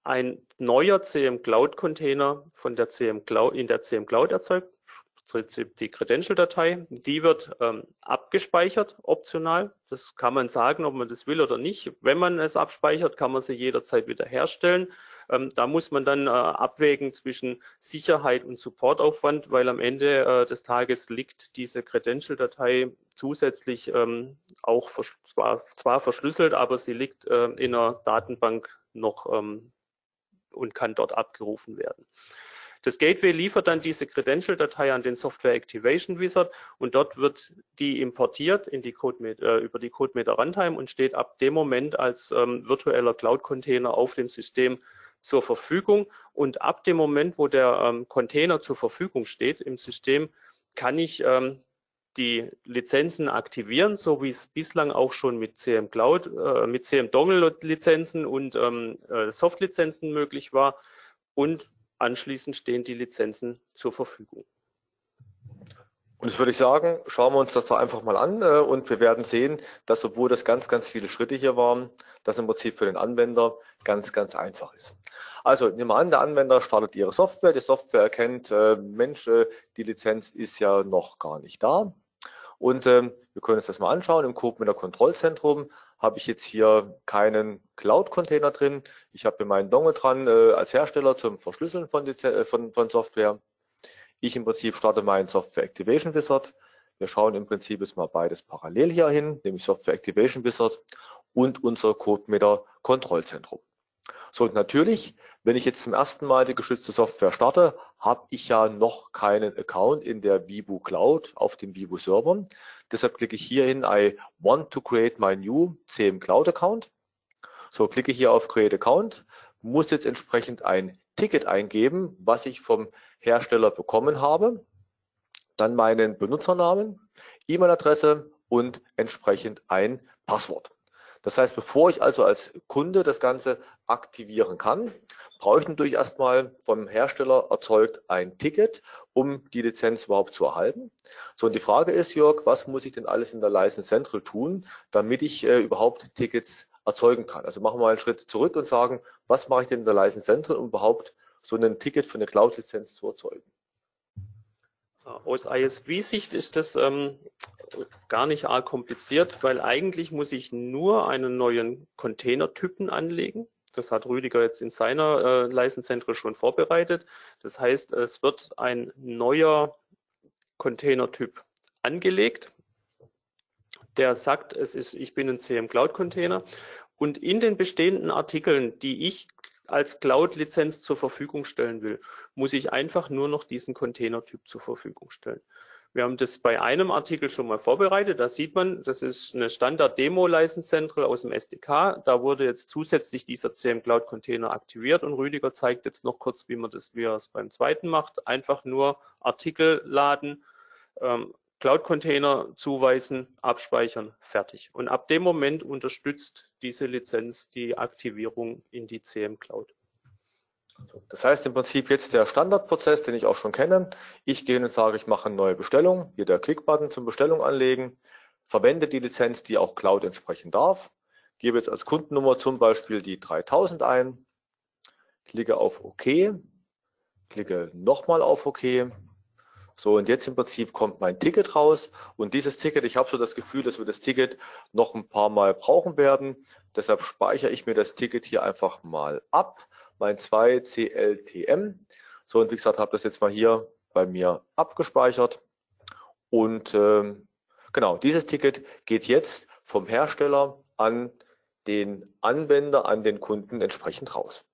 ein neuer CM Cloud Container von der CM Cloud, in der CM Cloud erzeugt die Credential-Datei, die wird ähm, abgespeichert, optional. Das kann man sagen, ob man das will oder nicht. Wenn man es abspeichert, kann man sie jederzeit wieder herstellen. Ähm, da muss man dann äh, abwägen zwischen Sicherheit und Supportaufwand, weil am Ende äh, des Tages liegt diese Credential-Datei zusätzlich ähm, auch zwar, zwar, verschlüsselt, aber sie liegt äh, in einer Datenbank noch ähm, und kann dort abgerufen werden. Das Gateway liefert dann diese Credential-Datei an den Software Activation Wizard und dort wird die importiert in die CodeMeter, äh, über die CodeMeter Runtime und steht ab dem Moment als ähm, virtueller Cloud-Container auf dem System zur Verfügung. Und ab dem Moment, wo der ähm, Container zur Verfügung steht im System, kann ich ähm, die Lizenzen aktivieren, so wie es bislang auch schon mit CM Cloud, äh, mit CM Dongle Lizenzen und ähm, äh, Soft-Lizenzen möglich war. Und Anschließend stehen die Lizenzen zur Verfügung. Und das würde ich sagen, schauen wir uns das doch einfach mal an äh, und wir werden sehen, dass obwohl das ganz, ganz viele Schritte hier waren, das im Prinzip für den Anwender ganz, ganz einfach ist. Also nehmen wir an, der Anwender startet Ihre Software, die Software erkennt, äh, Mensch, äh, die Lizenz ist ja noch gar nicht da. Und ähm, wir können uns das mal anschauen. Im Code Kontrollzentrum habe ich jetzt hier keinen Cloud-Container drin. Ich habe hier meinen Dongle dran äh, als Hersteller zum Verschlüsseln von, äh, von, von Software. Ich im Prinzip starte meinen Software Activation Wizard. Wir schauen im Prinzip jetzt mal beides parallel hier hin, nämlich Software Activation Wizard und unser CodeMeter Kontrollzentrum. So, und natürlich, wenn ich jetzt zum ersten Mal die geschützte Software starte, habe ich ja noch keinen Account in der Vibu Cloud auf dem Vibu Server. Deshalb klicke ich hier hin, I want to create my new CM Cloud Account. So, klicke hier auf Create Account, muss jetzt entsprechend ein Ticket eingeben, was ich vom Hersteller bekommen habe. Dann meinen Benutzernamen, E-Mail-Adresse und entsprechend ein Passwort. Das heißt, bevor ich also als Kunde das Ganze aktivieren kann, brauche ich natürlich erstmal vom Hersteller erzeugt ein Ticket, um die Lizenz überhaupt zu erhalten. So, und die Frage ist, Jörg, was muss ich denn alles in der License Central tun, damit ich äh, überhaupt Tickets erzeugen kann? Also machen wir einen Schritt zurück und sagen, was mache ich denn in der License Central, um überhaupt so ein Ticket für eine Cloud-Lizenz zu erzeugen? Aus ISV-Sicht ist das ähm, gar nicht arg kompliziert, weil eigentlich muss ich nur einen neuen Containertypen anlegen. Das hat Rüdiger jetzt in seiner äh, Leistenzentrum schon vorbereitet. Das heißt, es wird ein neuer Containertyp angelegt, der sagt, es ist, ich bin ein CM Cloud Container und in den bestehenden Artikeln, die ich als Cloud-Lizenz zur Verfügung stellen will, muss ich einfach nur noch diesen Containertyp zur Verfügung stellen. Wir haben das bei einem Artikel schon mal vorbereitet. Da sieht man, das ist eine Standard-Demo-License aus dem SDK. Da wurde jetzt zusätzlich dieser CM Cloud Container aktiviert und Rüdiger zeigt jetzt noch kurz, wie man das, wie er es beim zweiten macht. Einfach nur Artikel laden, ähm, Cloud Container zuweisen, abspeichern, fertig. Und ab dem Moment unterstützt diese Lizenz die Aktivierung in die CM Cloud. Das heißt im Prinzip jetzt der Standardprozess, den ich auch schon kenne. Ich gehe und sage, ich mache eine neue Bestellung. Hier der Click-Button zum Bestellung anlegen. Verwende die Lizenz, die auch Cloud entsprechen darf. Gebe jetzt als Kundennummer zum Beispiel die 3000 ein. Klicke auf OK. Klicke nochmal auf OK. So, und jetzt im Prinzip kommt mein Ticket raus. Und dieses Ticket, ich habe so das Gefühl, dass wir das Ticket noch ein paar Mal brauchen werden. Deshalb speichere ich mir das Ticket hier einfach mal ab mein 2 CLTM. So, und wie gesagt, habe das jetzt mal hier bei mir abgespeichert. Und ähm, genau, dieses Ticket geht jetzt vom Hersteller an den Anwender, an den Kunden entsprechend raus.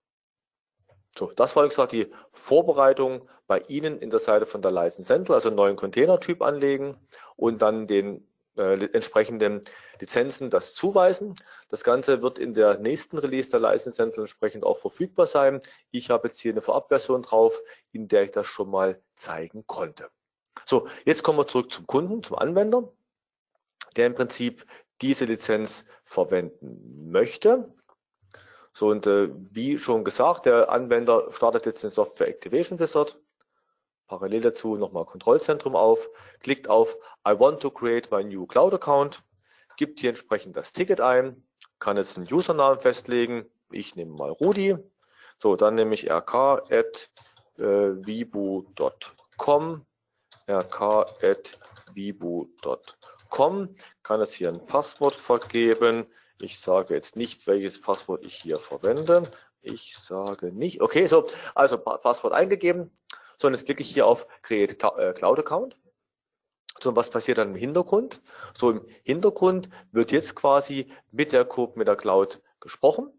So, das war, wie gesagt, die Vorbereitung bei Ihnen in der Seite von der License Central, also einen neuen Containertyp anlegen und dann den äh, entsprechenden Lizenzen das zuweisen. Das Ganze wird in der nächsten Release der License Central entsprechend auch verfügbar sein. Ich habe jetzt hier eine Vorabversion drauf, in der ich das schon mal zeigen konnte. So, jetzt kommen wir zurück zum Kunden, zum Anwender, der im Prinzip diese Lizenz verwenden möchte. So, und äh, wie schon gesagt, der Anwender startet jetzt den Software Activation Wizard. Parallel dazu nochmal Kontrollzentrum auf, klickt auf I want to create my new Cloud Account, gibt hier entsprechend das Ticket ein, kann jetzt einen Usernamen festlegen. Ich nehme mal Rudi. So, dann nehme ich rk.vibu.com, äh, rk.vibu.com, kann jetzt hier ein Passwort vergeben. Ich sage jetzt nicht, welches Passwort ich hier verwende. Ich sage nicht. Okay, so, also Passwort eingegeben. So, und jetzt klicke ich hier auf Create äh, Cloud Account. So, was passiert dann im Hintergrund? So, im Hintergrund wird jetzt quasi mit der Code, mit der Cloud gesprochen.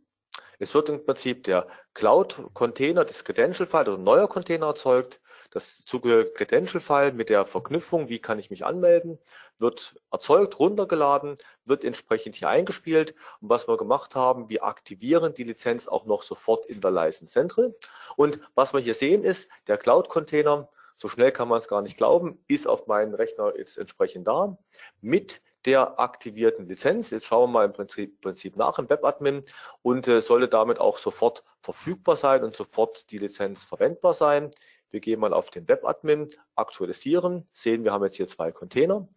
Es wird im Prinzip der Cloud-Container, das Credential-File, also ein neuer Container erzeugt. Das zugehörige Credential-File mit der Verknüpfung, wie kann ich mich anmelden, wird erzeugt, runtergeladen, wird entsprechend hier eingespielt. Und was wir gemacht haben, wir aktivieren die Lizenz auch noch sofort in der License Central. Und was wir hier sehen ist, der Cloud-Container, so schnell kann man es gar nicht glauben, ist auf meinem Rechner jetzt entsprechend da mit der aktivierten Lizenz. Jetzt schauen wir mal im Prinzip, Prinzip nach im Webadmin und äh, sollte damit auch sofort verfügbar sein und sofort die Lizenz verwendbar sein. Wir gehen mal auf den Webadmin, aktualisieren, sehen, wir haben jetzt hier zwei Container,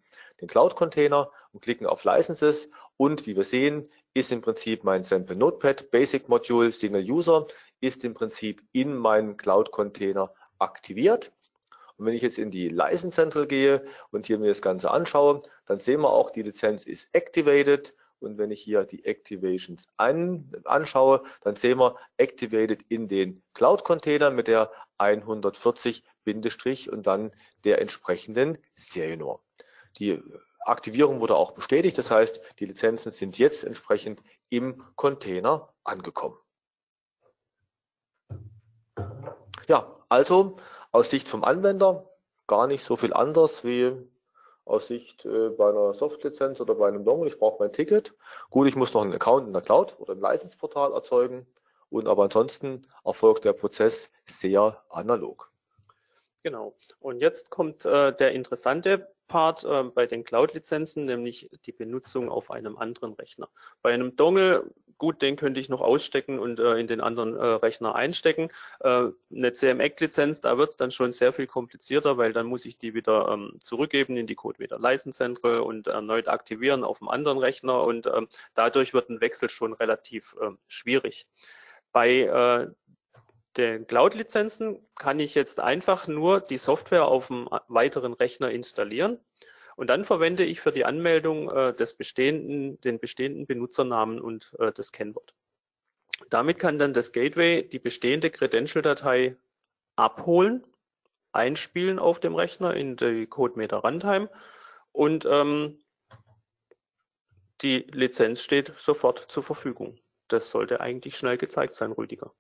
den Cloud-Container und klicken auf Licenses. Und wie wir sehen, ist im Prinzip mein Sample Notepad Basic Module Single User ist im Prinzip in meinem Cloud-Container aktiviert. Und wenn ich jetzt in die License Central gehe und hier mir das Ganze anschaue, dann sehen wir auch, die Lizenz ist activated und wenn ich hier die Activations an, anschaue, dann sehen wir Activated in den Cloud-Container mit der 140 Bindestrich und dann der entsprechenden Seriennummer. Die Aktivierung wurde auch bestätigt, das heißt, die Lizenzen sind jetzt entsprechend im Container angekommen. Ja, also aus Sicht vom Anwender gar nicht so viel anders wie aus Sicht äh, bei einer Softlizenz oder bei einem Dongle, ich brauche mein Ticket. Gut, ich muss noch einen Account in der Cloud oder im Licensportal erzeugen. Und aber ansonsten erfolgt der Prozess sehr analog. Genau. Und jetzt kommt äh, der interessante Part äh, bei den Cloud-Lizenzen, nämlich die Benutzung auf einem anderen Rechner. Bei einem Dongle, gut, den könnte ich noch ausstecken und äh, in den anderen äh, Rechner einstecken. Äh, eine CMEC-Lizenz, da wird es dann schon sehr viel komplizierter, weil dann muss ich die wieder ähm, zurückgeben in die Code wieder Central und erneut aktivieren auf einem anderen Rechner und ähm, dadurch wird ein Wechsel schon relativ ähm, schwierig. Bei äh, den Cloud-Lizenzen kann ich jetzt einfach nur die Software auf einem weiteren Rechner installieren und dann verwende ich für die Anmeldung äh, des bestehenden, den bestehenden Benutzernamen und äh, das Kennwort. Damit kann dann das Gateway die bestehende Credential-Datei abholen, einspielen auf dem Rechner in die CodeMeter Runtime und ähm, die Lizenz steht sofort zur Verfügung. Das sollte eigentlich schnell gezeigt sein, Rüdiger.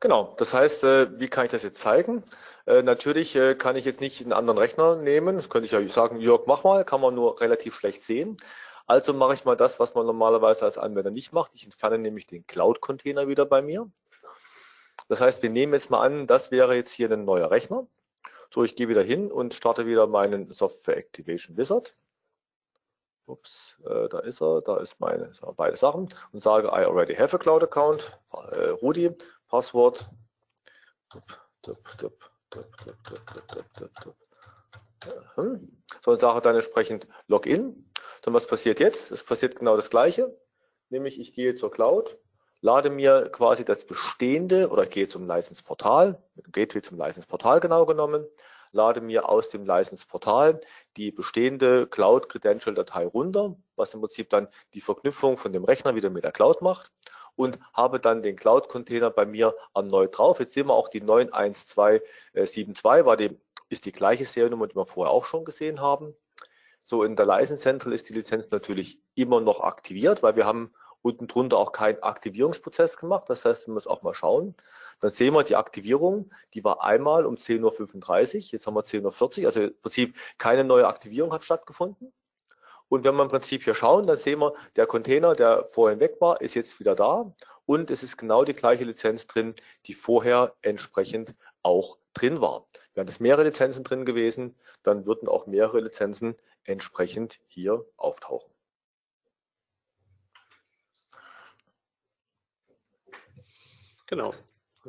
Genau, das heißt, äh, wie kann ich das jetzt zeigen? Äh, natürlich äh, kann ich jetzt nicht einen anderen Rechner nehmen. Das könnte ich ja sagen, Jörg, mach mal, kann man nur relativ schlecht sehen. Also mache ich mal das, was man normalerweise als Anwender nicht macht. Ich entferne nämlich den Cloud-Container wieder bei mir. Das heißt, wir nehmen jetzt mal an, das wäre jetzt hier ein neuer Rechner. So, ich gehe wieder hin und starte wieder meinen Software Activation Wizard. Ups, äh, da ist er, da ist meine beide Sachen und sage I already have a Cloud Account, äh, Rudi, Passwort. So, und sage dann entsprechend Login. Dann was passiert jetzt? Es passiert genau das Gleiche. Nämlich ich gehe zur Cloud, lade mir quasi das bestehende oder gehe zum License-Portal, mit dem Gateway zum License-Portal genau genommen, lade mir aus dem License-Portal die bestehende Cloud-Credential-Datei runter, was im Prinzip dann die Verknüpfung von dem Rechner wieder mit der Cloud macht und habe dann den Cloud-Container bei mir erneut drauf. Jetzt sehen wir auch die 91272 war die, ist die gleiche Seriennummer, die wir vorher auch schon gesehen haben. So in der License Central ist die Lizenz natürlich immer noch aktiviert, weil wir haben unten drunter auch keinen Aktivierungsprozess gemacht. Das heißt, wir müssen auch mal schauen. Dann sehen wir die Aktivierung, die war einmal um 10.35 Uhr, jetzt haben wir 10.40 Uhr, also im Prinzip keine neue Aktivierung hat stattgefunden. Und wenn wir im Prinzip hier schauen, dann sehen wir, der Container, der vorhin weg war, ist jetzt wieder da und es ist genau die gleiche Lizenz drin, die vorher entsprechend auch drin war. Wären es mehrere Lizenzen drin gewesen, dann würden auch mehrere Lizenzen entsprechend hier auftauchen. Genau.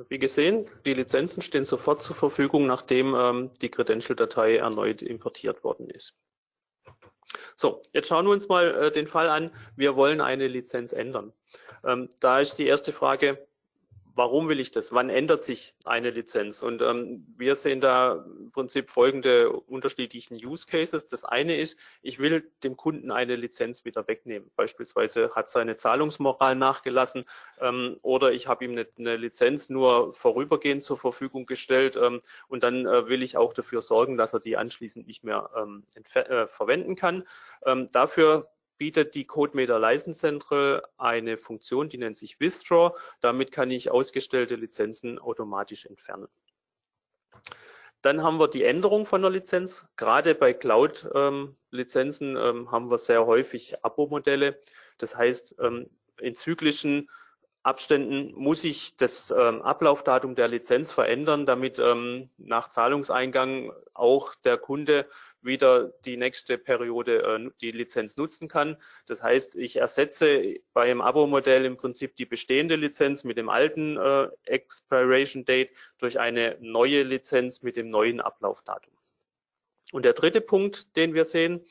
Wie gesehen, die Lizenzen stehen sofort zur Verfügung, nachdem ähm, die Credential-Datei erneut importiert worden ist. So, jetzt schauen wir uns mal äh, den Fall an. Wir wollen eine Lizenz ändern. Ähm, da ist die erste Frage, warum will ich das? Wann ändert sich eine Lizenz? Und ähm, wir sehen da im Prinzip folgende unterschiedlichen Use Cases. Das eine ist, ich will dem Kunden eine Lizenz wieder wegnehmen. Beispielsweise hat seine Zahlungsmoral nachgelassen ähm, oder ich habe ihm eine, eine, Lizenz nur vorübergehend zur Verfügung gestellt ähm, und dann äh, will ich auch dafür sorgen, dass er die anschließend nicht mehr ähm, äh, verwenden kann. Ähm, dafür bietet die CodeMeter License Central eine Funktion, die nennt sich Withdraw. Damit kann ich ausgestellte Lizenzen automatisch entfernen. Dann haben wir die Änderung von der Lizenz. Gerade bei Cloud-Lizenzen ähm, ähm, haben wir sehr häufig Abo-Modelle. Das heißt, ähm, in zyklischen Abständen muss ich das ähm, Ablaufdatum der Lizenz verändern, damit ähm, nach Zahlungseingang auch der Kunde wieder die nächste Periode äh, die Lizenz nutzen kann. Das heißt, ich ersetze bei einem Abo-Modell im Prinzip die bestehende Lizenz mit dem alten äh, Expiration Date durch eine neue Lizenz mit dem neuen Ablaufdatum. Und der dritte Punkt, den wir sehen,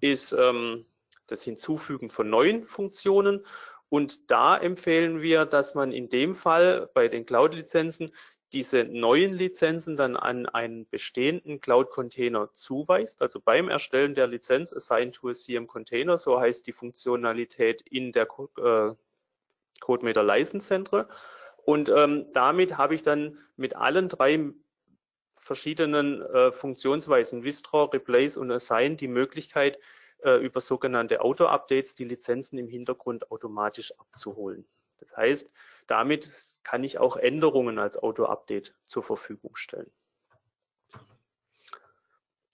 ist ähm, das Hinzufügen von neuen Funktionen. Und da empfehlen wir, dass man in dem Fall bei den Cloud-Lizenzen diese neuen Lizenzen dann an einen bestehenden Cloud-Container zuweist. Also beim Erstellen der Lizenz Assigned to a CM Container, so heißt die Funktionalität in der äh, CodeMeter License Central. Und ähm, damit habe ich dann mit allen drei verschiedenen äh, Funktionsweisen, Withdraw, Replace und Assign, die Möglichkeit, äh, über sogenannte Auto-Updates die Lizenzen im Hintergrund automatisch abzuholen. Das heißt, damit kann ich auch Änderungen als Auto-Update zur Verfügung stellen.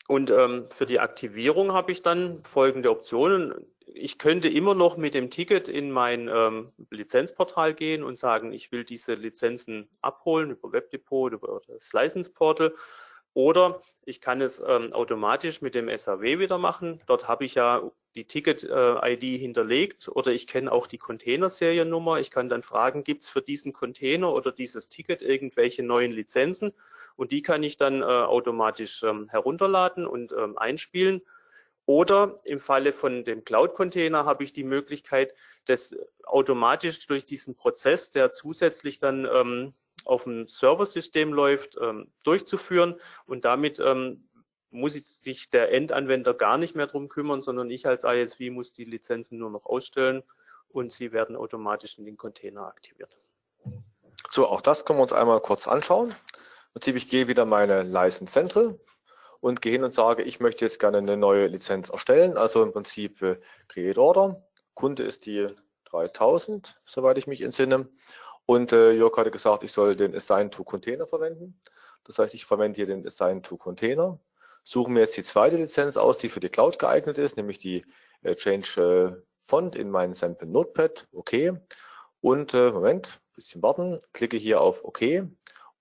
Und ähm, für die Aktivierung habe ich dann folgende Optionen. Ich könnte immer noch mit dem Ticket in mein ähm, Lizenzportal gehen und sagen, ich will diese Lizenzen abholen über Webdepot, über das License Portal. Oder ich kann es ähm, automatisch mit dem SAW wieder machen. Dort habe ich ja die Ticket-ID hinterlegt oder ich kenne auch die Container-Seriennummer. Ich kann dann fragen, gibt es für diesen Container oder dieses Ticket irgendwelche neuen Lizenzen? Und die kann ich dann äh, automatisch ähm, herunterladen und ähm, einspielen. Oder im Falle von dem Cloud-Container habe ich die Möglichkeit, das automatisch durch diesen Prozess, der zusätzlich dann ähm, auf dem Serversystem läuft, ähm, durchzuführen. Und damit ähm, muss sich der Endanwender gar nicht mehr drum kümmern, sondern ich als ISV muss die Lizenzen nur noch ausstellen und sie werden automatisch in den Container aktiviert. So, auch das können wir uns einmal kurz anschauen. Im Prinzip, ich gehe wieder meine License Central und gehe hin und sage, ich möchte jetzt gerne eine neue Lizenz erstellen. Also im Prinzip äh, Create Order. Kunde ist die 3000, soweit ich mich entsinne. Und äh, Jörg hatte gesagt, ich soll den Assign to Container verwenden. Das heißt, ich verwende hier den Assign to Container, suche mir jetzt die zweite Lizenz aus, die für die Cloud geeignet ist, nämlich die äh, Change äh, Font in meinen Sample Notepad. Okay. Und äh, Moment, bisschen warten, klicke hier auf OK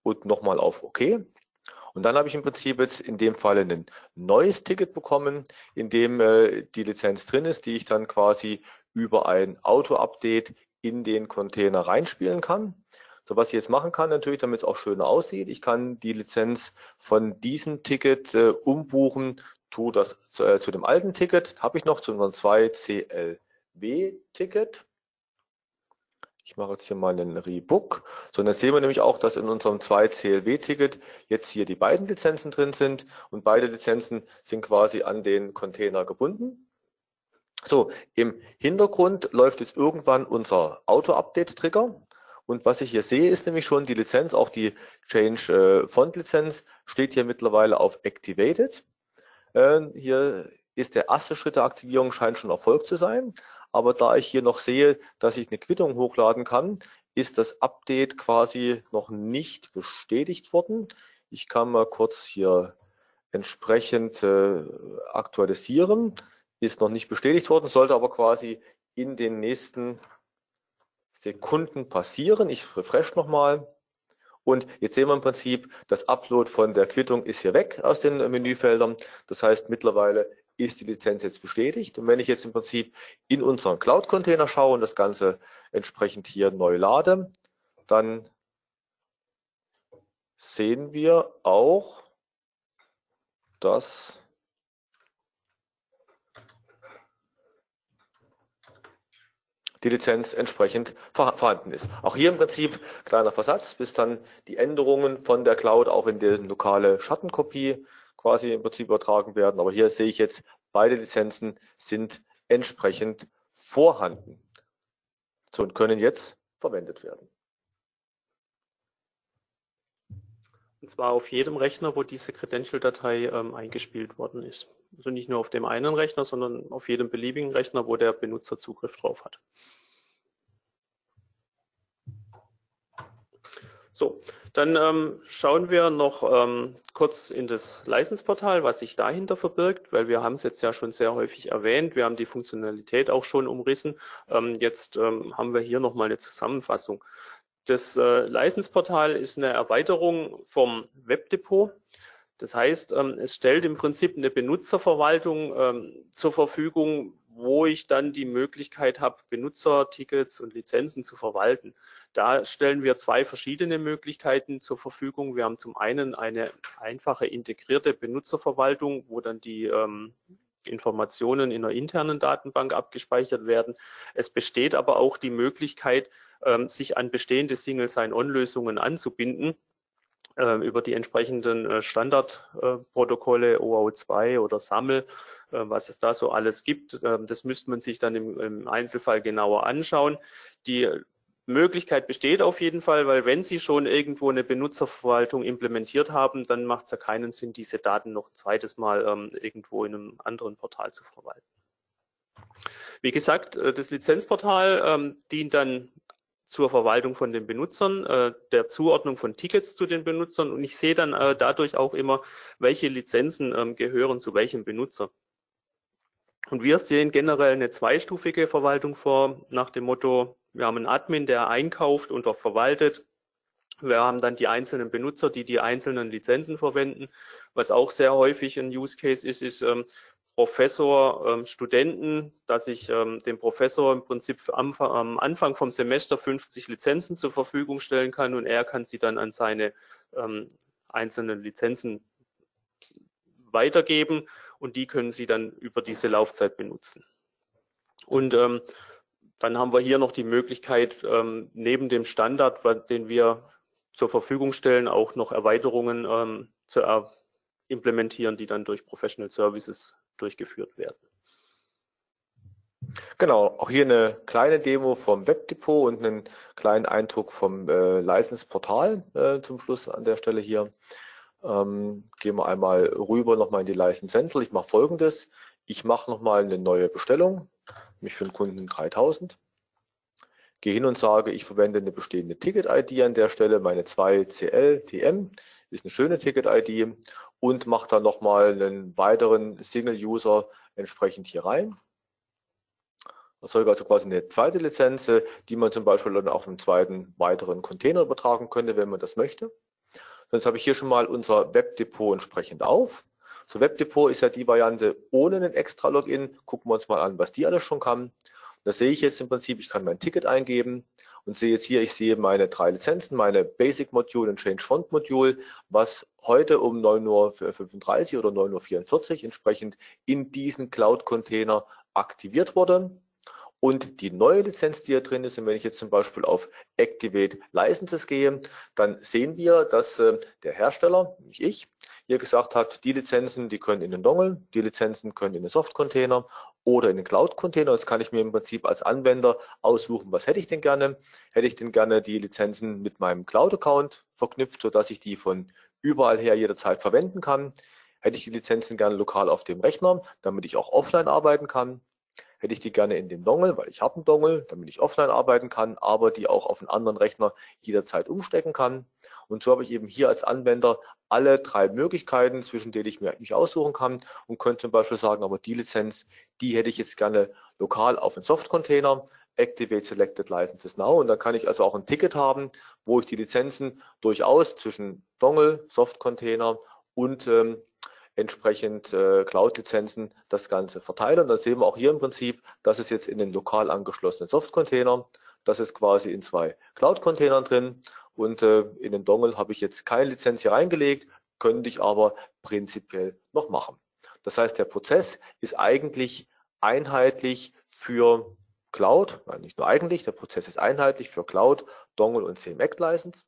und nochmal auf OK. Und dann habe ich im Prinzip jetzt in dem Fall ein neues Ticket bekommen, in dem äh, die Lizenz drin ist, die ich dann quasi über ein Auto-Update in den Container reinspielen kann. So, was ich jetzt machen kann, natürlich, damit es auch schöner aussieht, ich kann die Lizenz von diesem Ticket äh, umbuchen, tu das zu, äh, zu dem alten Ticket, habe ich noch zu unserem 2 CLW-Ticket. Ich mache jetzt hier mal einen Rebook. So, und dann sehen wir nämlich auch, dass in unserem 2 CLW-Ticket jetzt hier die beiden Lizenzen drin sind und beide Lizenzen sind quasi an den Container gebunden. So, im Hintergrund läuft jetzt irgendwann unser Auto-Update-Trigger. Und was ich hier sehe, ist nämlich schon die Lizenz, auch die Change äh, Font Lizenz steht hier mittlerweile auf Activated. Äh, hier ist der erste Schritt der Aktivierung, scheint schon erfolgt zu sein. aber da ich hier noch sehe, dass ich eine Quittung hochladen kann, ist das Update quasi noch nicht bestätigt worden. Ich kann mal kurz hier entsprechend äh, aktualisieren. Ist noch nicht bestätigt worden, sollte aber quasi in den nächsten Sekunden passieren. Ich refresh nochmal. Und jetzt sehen wir im Prinzip, das Upload von der Quittung ist hier weg aus den Menüfeldern. Das heißt, mittlerweile ist die Lizenz jetzt bestätigt. Und wenn ich jetzt im Prinzip in unseren Cloud-Container schaue und das Ganze entsprechend hier neu lade, dann sehen wir auch, dass die Lizenz entsprechend vorhanden ist. Auch hier im Prinzip kleiner Versatz, bis dann die Änderungen von der Cloud auch in die lokale Schattenkopie quasi im Prinzip übertragen werden. Aber hier sehe ich jetzt, beide Lizenzen sind entsprechend vorhanden. So und können jetzt verwendet werden. Und zwar auf jedem Rechner, wo diese Credential-Datei ähm, eingespielt worden ist. Also nicht nur auf dem einen Rechner, sondern auf jedem beliebigen Rechner, wo der Benutzer Zugriff drauf hat. So, dann ähm, schauen wir noch ähm, kurz in das License-Portal, was sich dahinter verbirgt, weil wir haben es jetzt ja schon sehr häufig erwähnt. Wir haben die Funktionalität auch schon umrissen. Ähm, jetzt ähm, haben wir hier nochmal eine Zusammenfassung. Das äh, License-Portal ist eine Erweiterung vom Webdepot. Das heißt, ähm, es stellt im Prinzip eine Benutzerverwaltung ähm, zur Verfügung, wo ich dann die Möglichkeit habe, Benutzertickets und Lizenzen zu verwalten. Da stellen wir zwei verschiedene Möglichkeiten zur Verfügung. Wir haben zum einen eine einfache integrierte Benutzerverwaltung, wo dann die ähm, Informationen in einer internen Datenbank abgespeichert werden. Es besteht aber auch die Möglichkeit, ähm, sich an bestehende Single Sign-On-Lösungen anzubinden äh, über die entsprechenden äh, Standardprotokolle OAuth2 oder SAML, äh, was es da so alles gibt. Ähm, das müsste man sich dann im, Einzelfall genauer anschauen. Die Möglichkeit besteht auf jeden Fall, weil wenn Sie schon irgendwo eine Benutzerverwaltung implementiert haben, dann macht es ja keinen Sinn, diese Daten noch ein zweites Mal ähm, irgendwo in einem anderen Portal zu verwalten. Wie gesagt, das Lizenzportal ähm, dient dann zur Verwaltung von den Benutzern, äh, der Zuordnung von Tickets zu den Benutzern und ich sehe dann äh, dadurch auch immer, welche Lizenzen gehören zu welchem Benutzer. Und wir sehen generell eine zweistufige Verwaltung vor, nach dem Motto, wir haben einen Admin, der einkauft und auch verwaltet. Wir haben dann die einzelnen Benutzer, die die einzelnen Lizenzen verwenden. Was auch sehr häufig ein Use Case ist, ist, ähm, Professor, ähm, Studenten, dass ich ähm, dem Professor im Prinzip am, am, Anfang vom Semester 50 Lizenzen zur Verfügung stellen kann und er kann sie dann an seine ähm, einzelnen Lizenzen weitergeben und die können sie dann über diese Laufzeit benutzen. Und ähm, dann haben wir hier noch die Möglichkeit, ähm, neben dem Standard, den wir zur Verfügung stellen, auch noch Erweiterungen ähm, zu implementieren, die dann durch Professional Services durchgeführt werden. Genau, auch hier eine kleine Demo vom Webdepot und einen kleinen Eindruck vom äh, License-Portal äh, zum Schluss an der Stelle hier. Ähm, gehen wir einmal rüber nochmal in die License Central. Ich mache folgendes. Ich mache nochmal eine neue Bestellung, nämlich für den Kunden 3000. Gehe hin und sage, ich verwende eine bestehende Ticket-ID an der Stelle, meine 2CL-TM ist eine schöne Ticket-ID und mache dann nochmal einen weiteren Single-User entsprechend hier rein. Erzeuge also quasi eine zweite Lizenz, die man zum Beispiel dann auf einen zweiten weiteren Container übertragen könnte, wenn man das möchte. Sonst habe ich hier schon mal unser Webdepot entsprechend auf. So Webdepot ist ja die Variante ohne einen extra Login. Gucken wir uns mal an, was die alles schon kann. Da sehe ich jetzt im Prinzip, ich kann mein Ticket eingeben und sehe jetzt hier, ich sehe meine drei Lizenzen, meine Basic Module und Change Font Module, was heute um 9.35 Uhr oder 9.44 Uhr entsprechend in diesen Cloud-Container aktiviert wurde. Und die neue Lizenz, die hier drin ist, und wenn ich jetzt zum Beispiel auf Activate Licenses gehe, dann sehen wir, dass äh, der Hersteller, nämlich ich, hier gesagt hat, die Lizenzen, die können in den Dongle, die Lizenzen können in den Soft-Container oder in den Cloud-Container. Jetzt kann ich mir im Prinzip als Anwender aussuchen, was hätte ich denn gerne. Hätte ich denn gerne die Lizenzen mit meinem Cloud-Account verknüpft, sodass ich die von überall her jederzeit verwenden kann. Hätte ich die Lizenzen gerne lokal auf dem Rechner, damit ich auch offline arbeiten kann hätte ich die gerne in dem Dongle, weil ich habe einen Dongle, damit ich offline arbeiten kann, aber die auch auf einen anderen Rechner jederzeit umstecken kann. Und so habe ich eben hier als Anwender alle drei Möglichkeiten, zwischen denen ich mir mich aussuchen kann und könnte zum Beispiel sagen, aber die Lizenz, die hätte ich jetzt gerne lokal auf einen Soft-Container, Activate Selected Licenses Now und dann kann ich also auch ein Ticket haben, wo ich die Lizenzen durchaus zwischen Dongle, Soft-Container und ähm, entsprechend äh, Cloud-Lizenzen das Ganze verteile. Und dann sehen wir auch hier im Prinzip, das ist jetzt in den lokal angeschlossenen Soft-Container. Das ist quasi in zwei Cloud-Containern drin und äh, in den Dongle habe ich jetzt keine Lizenz hier reingelegt, könnte ich aber prinzipiell noch machen. Das heißt, der Prozess ist eigentlich einheitlich für Cloud, nein, nicht nur eigentlich, der Prozess ist einheitlich für Cloud, Dongle und CMX License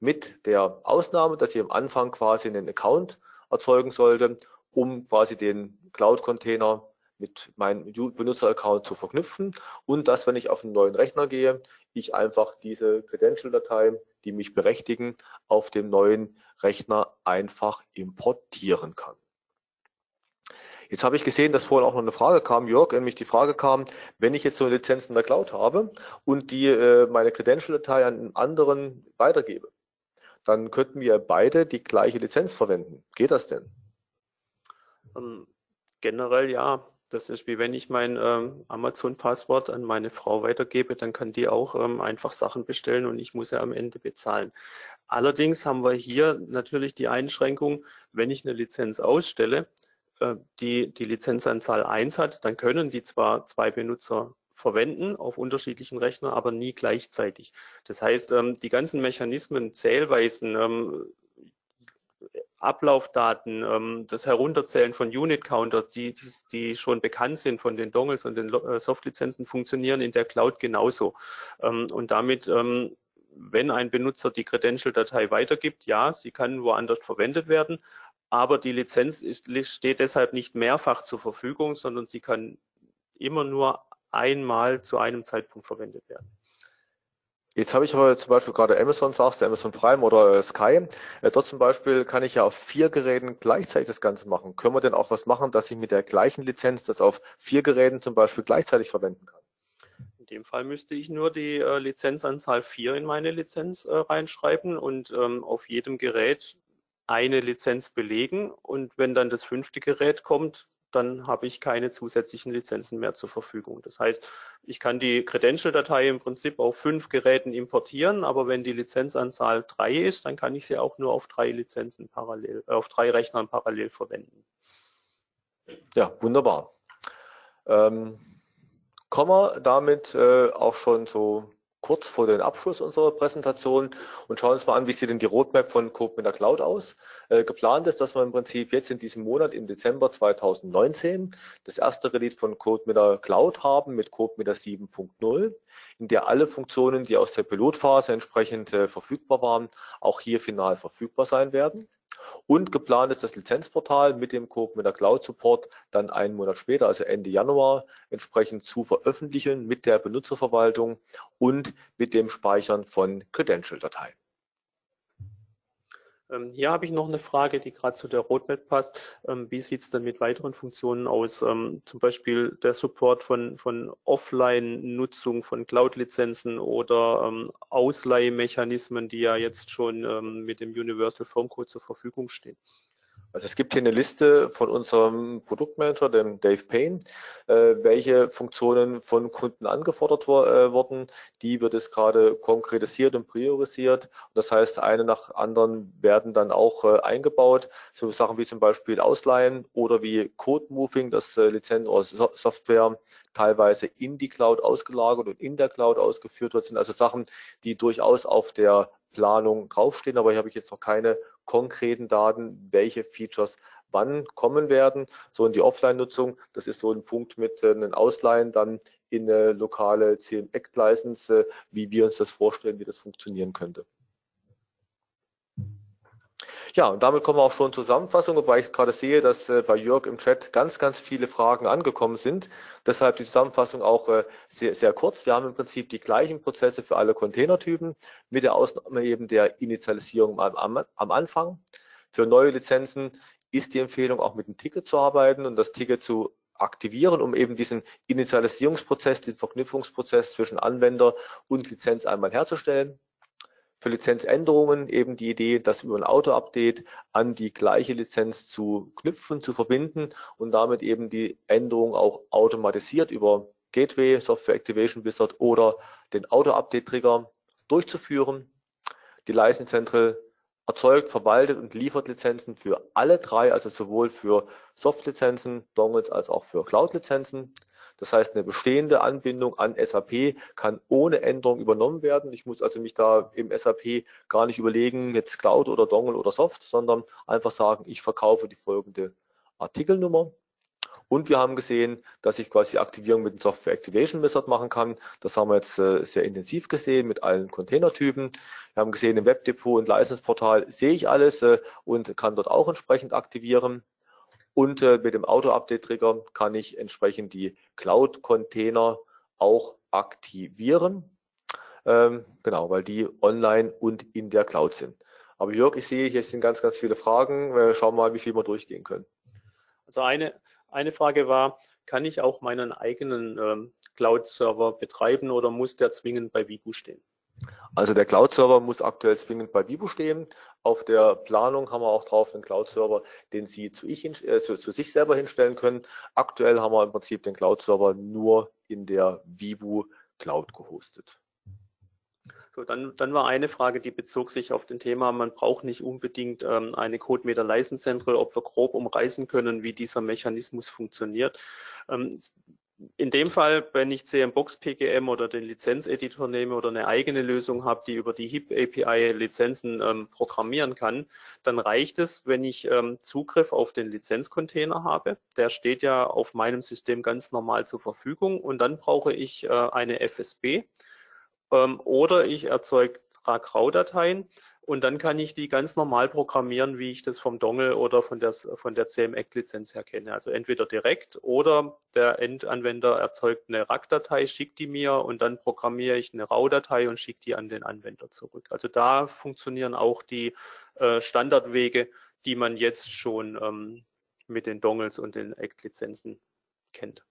mit der Ausnahme, dass ich am Anfang quasi einen Account erzeugen sollte, um quasi den Cloud-Container mit meinem Benutzer-Account zu verknüpfen und dass, wenn ich auf einen neuen Rechner gehe, ich einfach diese Credential-Dateien, die mich berechtigen, auf dem neuen Rechner einfach importieren kann. Jetzt habe ich gesehen, dass vorhin auch noch eine Frage kam, Jörg, nämlich die Frage kam, wenn ich jetzt so eine Lizenz in der Cloud habe und die äh, meine Credential-Datei an einen anderen weitergebe, dann könnten wir beide die gleiche Lizenz verwenden. Geht das denn? Ähm, generell ja. Das ist wie wenn ich mein ähm, Amazon-Passwort an meine Frau weitergebe, dann kann die auch ähm, einfach Sachen bestellen und ich muss ja am Ende bezahlen. Allerdings haben wir hier natürlich die Einschränkung, wenn ich eine Lizenz ausstelle, äh, die die Lizenzanzahl 1 hat, dann können die zwar zwei Benutzer verwenden auf unterschiedlichen Rechnern, aber nie gleichzeitig. Das heißt, ähm, die ganzen Mechanismen, Zählweisen, ähm, Ablaufdaten, ähm, das Herunterzählen von Unit-Counter, die, die schon bekannt sind von den Dongles und den äh, Soft-Lizenzen, funktionieren in der Cloud genauso. Und damit wenn ein Benutzer die Credential-Datei weitergibt, ja, sie kann woanders verwendet werden, aber die Lizenz ist, steht deshalb nicht mehrfach zur Verfügung, sondern sie kann immer nur einmal zu einem Zeitpunkt verwendet werden. Jetzt habe ich aber zum Beispiel gerade Amazon, sagst du, Amazon Prime oder Sky. Äh, dort zum Beispiel kann ich ja auf vier Geräten gleichzeitig das Ganze machen. Können wir denn auch was machen, dass ich mit der gleichen Lizenz das auf vier Geräten zum Beispiel gleichzeitig verwenden kann? In dem Fall müsste ich nur die äh, Lizenzanzahl 4 in meine Lizenz äh, reinschreiben und ähm, auf jedem Gerät eine Lizenz belegen. Und wenn dann das fünfte Gerät kommt, dann habe ich keine zusätzlichen Lizenzen mehr zur Verfügung. Das heißt, ich kann die Credential-Datei im Prinzip auf fünf Geräten importieren, aber wenn die Lizenzanzahl drei ist, dann kann ich sie auch nur auf drei Lizenzen parallel, äh, auf drei Rechnern parallel verwenden. Ja, wunderbar. Ähm, kommen wir damit äh, auch schon so kurz vor den Abschluss unserer Präsentation und schauen uns mal an, wie sieht denn die Roadmap von Coop mit der Cloud aus. Äh, geplant ist, dass wir im Prinzip jetzt in diesem Monat, im Dezember 2019, das erste Release von Code mit der Cloud haben, mit Code mit der 7.0, in der alle Funktionen, die aus der Pilotphase entsprechend äh, verfügbar waren, auch hier final verfügbar sein werden. Und geplant ist das Lizenzportal mit dem Coop mit der Cloud Support dann einen Monat später, also Ende Januar, entsprechend zu veröffentlichen mit der Benutzerverwaltung und mit dem Speichern von Credential-Dateien. Ähm, hier habe ich noch eine Frage, die gerade zu der Roadmap passt. Ähm, wie sieht es denn mit weiteren Funktionen aus? Ähm, zum Beispiel der Support von, von Offline-Nutzung von Cloud-Lizenzen oder Ausleihmechanismen, die ja jetzt schon mit dem Universal Formcode zur Verfügung stehen. Also es gibt hier eine Liste von unserem Produktmanager, dem Dave Payne, äh, welche Funktionen von Kunden angefordert äh, wurden. Die wird es gerade konkretisiert und priorisiert. Das heißt, eine nach anderen werden dann auch äh, eingebaut. So Sachen wie zum Beispiel Ausleihen oder wie Code Moving, das äh, Lizenz oder so Software teilweise in die Cloud ausgelagert und in der Cloud ausgeführt wird, sind also Sachen, die durchaus auf der Planung draufstehen, aber hier habe ich jetzt noch keine konkreten Daten, welche Features wann kommen werden. So in die Offline-Nutzung, das ist so ein Punkt mit äh, einem Ausleihen dann in eine lokale CM-Act-License, äh, wie wir uns das vorstellen, wie das funktionieren könnte. Ja, und damit kommen wir auch schon zur Zusammenfassung, wobei ich gerade sehe, dass äh, bei Jörg im Chat ganz, ganz viele Fragen angekommen sind. Deshalb die Zusammenfassung auch äh, sehr, sehr kurz. Wir haben im Prinzip die gleichen Prozesse für alle Containertypen, mit der Ausnahme eben der Initialisierung am, am, am Anfang. Für neue Lizenzen ist die Empfehlung, auch mit einem Ticket zu arbeiten und das Ticket zu aktivieren, um eben diesen Initialisierungsprozess, den Verknüpfungsprozess zwischen Anwender und Lizenz einmal herzustellen. Für Lizenzänderungen eben die Idee, das über ein Auto-Update an die gleiche Lizenz zu knüpfen, zu verbinden und damit eben die Änderung auch automatisiert über Gateway, Software Activation Wizard oder den Auto-Update-Trigger durchzuführen. Die License Central erzeugt, verwaltet und liefert Lizenzen für alle drei, also sowohl für Soft-Lizenzen, Dongles als auch für Cloud-Lizenzen. Das heißt, eine bestehende Anbindung an SAP kann ohne Änderung übernommen werden. Ich muss also mich da im SAP gar nicht überlegen, jetzt Cloud oder Dongle oder Soft, sondern einfach sagen, ich verkaufe die folgende Artikelnummer und wir haben gesehen, dass ich quasi Aktivierung mit dem Software Activation Wizard machen kann. Das haben wir jetzt äh, sehr intensiv gesehen mit allen Containertypen. Wir haben gesehen, im Webdepot und License-Portal sehe ich alles äh, und kann dort auch entsprechend aktivieren. Und äh, mit dem Auto-Update-Trigger kann ich entsprechend die Cloud-Container auch aktivieren. Ähm, genau, weil die online und in der Cloud sind. Aber Jörg, ich sehe, hier sind ganz, ganz viele Fragen. Äh, schauen wir mal, wie viel wir durchgehen können. Also eine, eine Frage war, kann ich auch meinen eigenen ähm, Cloud-Server betreiben oder muss der zwingend bei Vibu stehen? Also der Cloud-Server muss aktuell zwingend bei Vibu stehen. Auf der Planung haben wir auch drauf einen Cloud-Server, den Sie zu, ich, äh, zu, zu, sich selber hinstellen können. Aktuell haben wir im Prinzip den Cloud-Server nur in der Vibu Cloud gehostet. So, dann, dann war eine Frage, die bezog sich auf den Thema, man braucht nicht unbedingt ähm, eine CodeMeter License Central, ob wir grob umreißen können, wie dieser Mechanismus funktioniert. Ähm, in dem Fall, wenn ich CMBox PGM oder den Lizenzeditor nehme oder eine eigene Lösung habe, die über die HIP API Lizenzen ähm, programmieren kann, dann reicht es, wenn ich ähm, Zugriff auf den Lizenzcontainer habe. Der steht ja auf meinem System ganz normal zur Verfügung und dann brauche ich äh, eine FSB ähm, oder ich erzeuge RAG-RAW-Dateien und dann kann ich die ganz normal programmieren, wie ich das vom Dongle oder von der, von der CMEC-Lizenz her kenne. Also entweder direkt oder der Endanwender erzeugt eine RAG-Datei, schickt die mir und dann programmiere ich eine RAW-Datei und schicke die an den Anwender zurück. Also da funktionieren auch die äh, Standardwege, die man jetzt schon ähm, mit den Dongles und den ACT-Lizenzen kennt.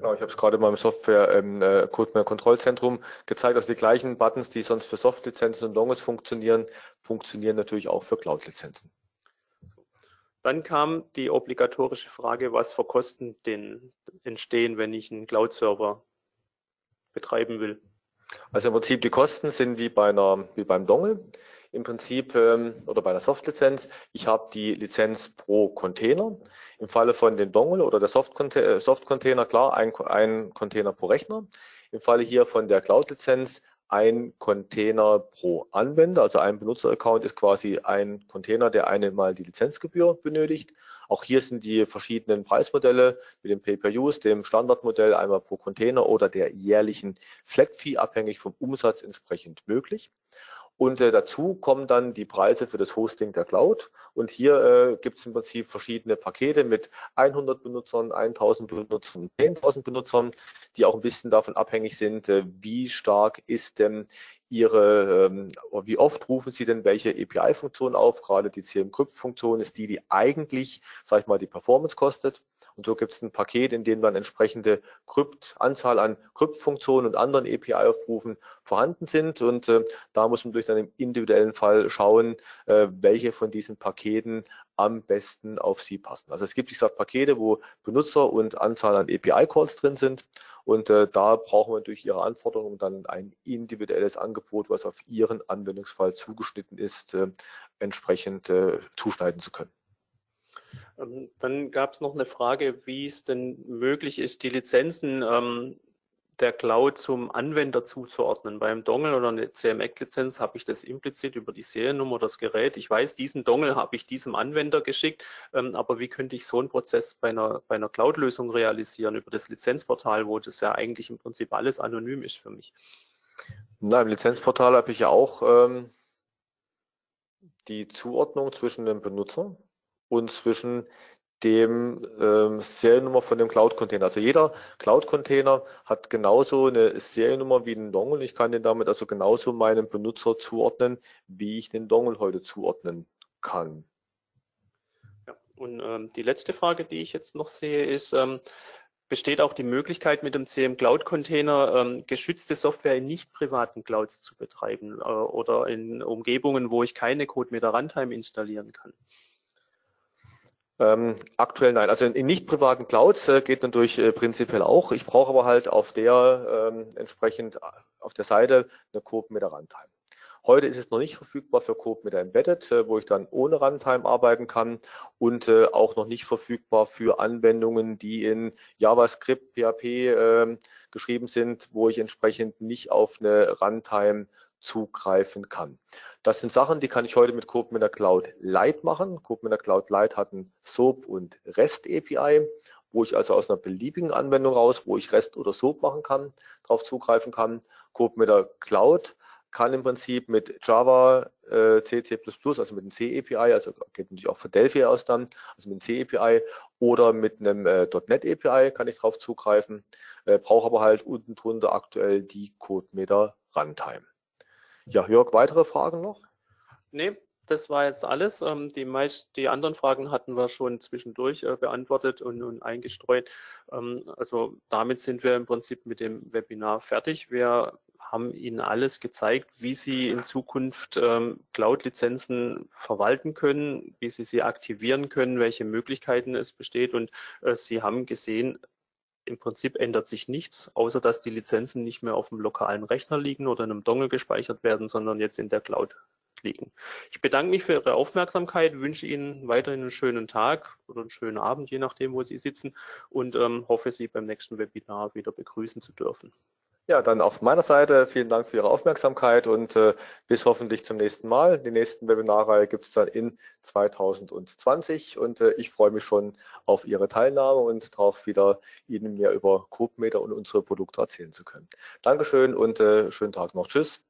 Genau, ich habe es gerade mal im Software ähm, äh, Code Kontrollzentrum gezeigt, dass also die gleichen Buttons, die sonst für Soft-Lizenzen und Dongles funktionieren, funktionieren natürlich auch für Cloud-Lizenzen. Dann kam die obligatorische Frage, was für Kosten denn entstehen, wenn ich einen Cloud-Server betreiben will. Also im Prinzip die Kosten sind wie bei einer, wie beim Dongle im Prinzip ähm, oder bei einer Soft-Lizenz. Ich habe die Lizenz pro Container. Im Falle von dem Dongle oder der äh, Soft-Container, klar, ein, ein Container pro Rechner. Im Falle hier von der Cloud-Lizenz ein Container pro Anwender, also ein Benutzeraccount ist quasi ein Container, der einmal die Lizenzgebühr benötigt. Auch hier sind die verschiedenen Preismodelle mit dem Pay-per-Use, dem Standardmodell einmal pro Container oder der jährlichen Flat-Fee abhängig vom Umsatz entsprechend möglich. Und äh, dazu kommen dann die Preise für das Hosting der Cloud. Und hier äh, gibt es im Prinzip verschiedene Pakete mit 100 Benutzern, 1000 Benutzern, 10.000 Benutzern, die auch ein bisschen davon abhängig sind, äh, wie stark ist denn Ihre, ähm, wie oft rufen Sie denn welche API-Funktion auf? Gerade die CM-Crypt-Funktion ist die, die eigentlich, sag ich mal, die Performance kostet. Und so gibt es ein Paket, in dem dann entsprechende Krypt, Anzahl an Kryptfunktionen und anderen API-Aufrufen vorhanden sind. Und äh, da muss man durch dann im individuellen Fall schauen, äh, welche von diesen Paketen am besten auf Sie passen. Also es gibt, ich sage, Pakete, wo Benutzer und Anzahl an API-Calls drin sind. Und äh, da brauchen wir durch Ihre Anforderungen dann ein individuelles Angebot, was auf Ihren Anwendungsfall zugeschnitten ist, äh, entsprechend äh, zuschneiden zu können. Ähm, dann gab es noch eine Frage, wie es denn möglich ist, die Lizenzen ähm, der Cloud zum Anwender zuzuordnen. Beim Dongle oder eine CMEC-Lizenz habe ich das implizit über die Seriennummer das Gerät. Ich weiß, diesen Dongle habe ich diesem Anwender geschickt, ähm, aber wie könnte ich so einen Prozess bei einer, bei einer Cloud-Lösung realisieren über das Lizenzportal, wo das ja eigentlich im Prinzip alles anonym ist für mich? Na, im Lizenzportal habe ich ja auch ähm, die Zuordnung zwischen dem Benutzer und zwischen dem ähm, Seriennummer von dem Cloud-Container. Also jeder Cloud-Container hat genauso eine Seriennummer wie ein Dongle. Ich kann den damit also genauso meinem Benutzer zuordnen, wie ich den Dongle heute zuordnen kann. Ja. Und ähm, die letzte Frage, die ich jetzt noch sehe, ist, ähm, besteht auch die Möglichkeit, mit dem CM Cloud Container ähm, geschützte Software in nicht privaten Clouds zu betreiben äh, oder in Umgebungen, wo ich keine CodeMeter Runtime installieren kann? Ähm, aktuell nein. Also in, in nicht privaten Clouds äh, geht natürlich äh, prinzipiell auch. Ich brauche aber halt auf der ähm, entsprechend äh, auf der Seite eine CodeMeter Runtime. Heute ist es noch nicht verfügbar für Coop mit Embedded, äh, wo ich dann ohne Runtime arbeiten kann und äh, auch noch nicht verfügbar für Anwendungen, die in JavaScript, PHP äh, geschrieben sind, wo ich entsprechend nicht auf eine Runtime zugreifen kann. Das sind Sachen, die kann ich heute mit der Cloud Lite machen. Der Cloud Lite hat ein SOAP und REST API, wo ich also aus einer beliebigen Anwendung raus, wo ich REST oder SOAP machen kann, darauf zugreifen kann. Der Cloud kann im Prinzip mit Java, äh, C, C++, also mit dem C-API, also geht natürlich auch für Delphi aus dann, also mit dem C-API oder mit einem äh, .NET API kann ich drauf zugreifen, äh, brauche aber halt unten drunter aktuell die CodeMeter Runtime. Ja, Jörg, weitere Fragen noch? Nee, das war jetzt alles. Ähm, die, meist, die anderen Fragen hatten wir schon zwischendurch äh, beantwortet und, und eingestreut. Ähm, also damit sind wir im Prinzip mit dem Webinar fertig. Wir haben Ihnen alles gezeigt, wie Sie in Zukunft ähm, Cloud-Lizenzen verwalten können, wie Sie sie aktivieren können, welche Möglichkeiten es besteht. Und äh, Sie haben gesehen, im Prinzip ändert sich nichts, außer dass die Lizenzen nicht mehr auf dem lokalen Rechner liegen oder in einem Dongle gespeichert werden, sondern jetzt in der Cloud liegen. Ich bedanke mich für Ihre Aufmerksamkeit, wünsche Ihnen weiterhin einen schönen Tag oder einen schönen Abend, je nachdem, wo Sie sitzen und ähm, hoffe, Sie beim nächsten Webinar wieder begrüßen zu dürfen. Ja, dann auf meiner Seite vielen Dank für Ihre Aufmerksamkeit und äh, bis hoffentlich zum nächsten Mal. Die nächsten Webinare gibt es dann in 2020 und äh, ich freue mich schon auf Ihre Teilnahme und darauf wieder Ihnen mehr über CodeMeter und unsere Produkte erzählen zu können. Dankeschön und äh, schönen Tag noch. Tschüss.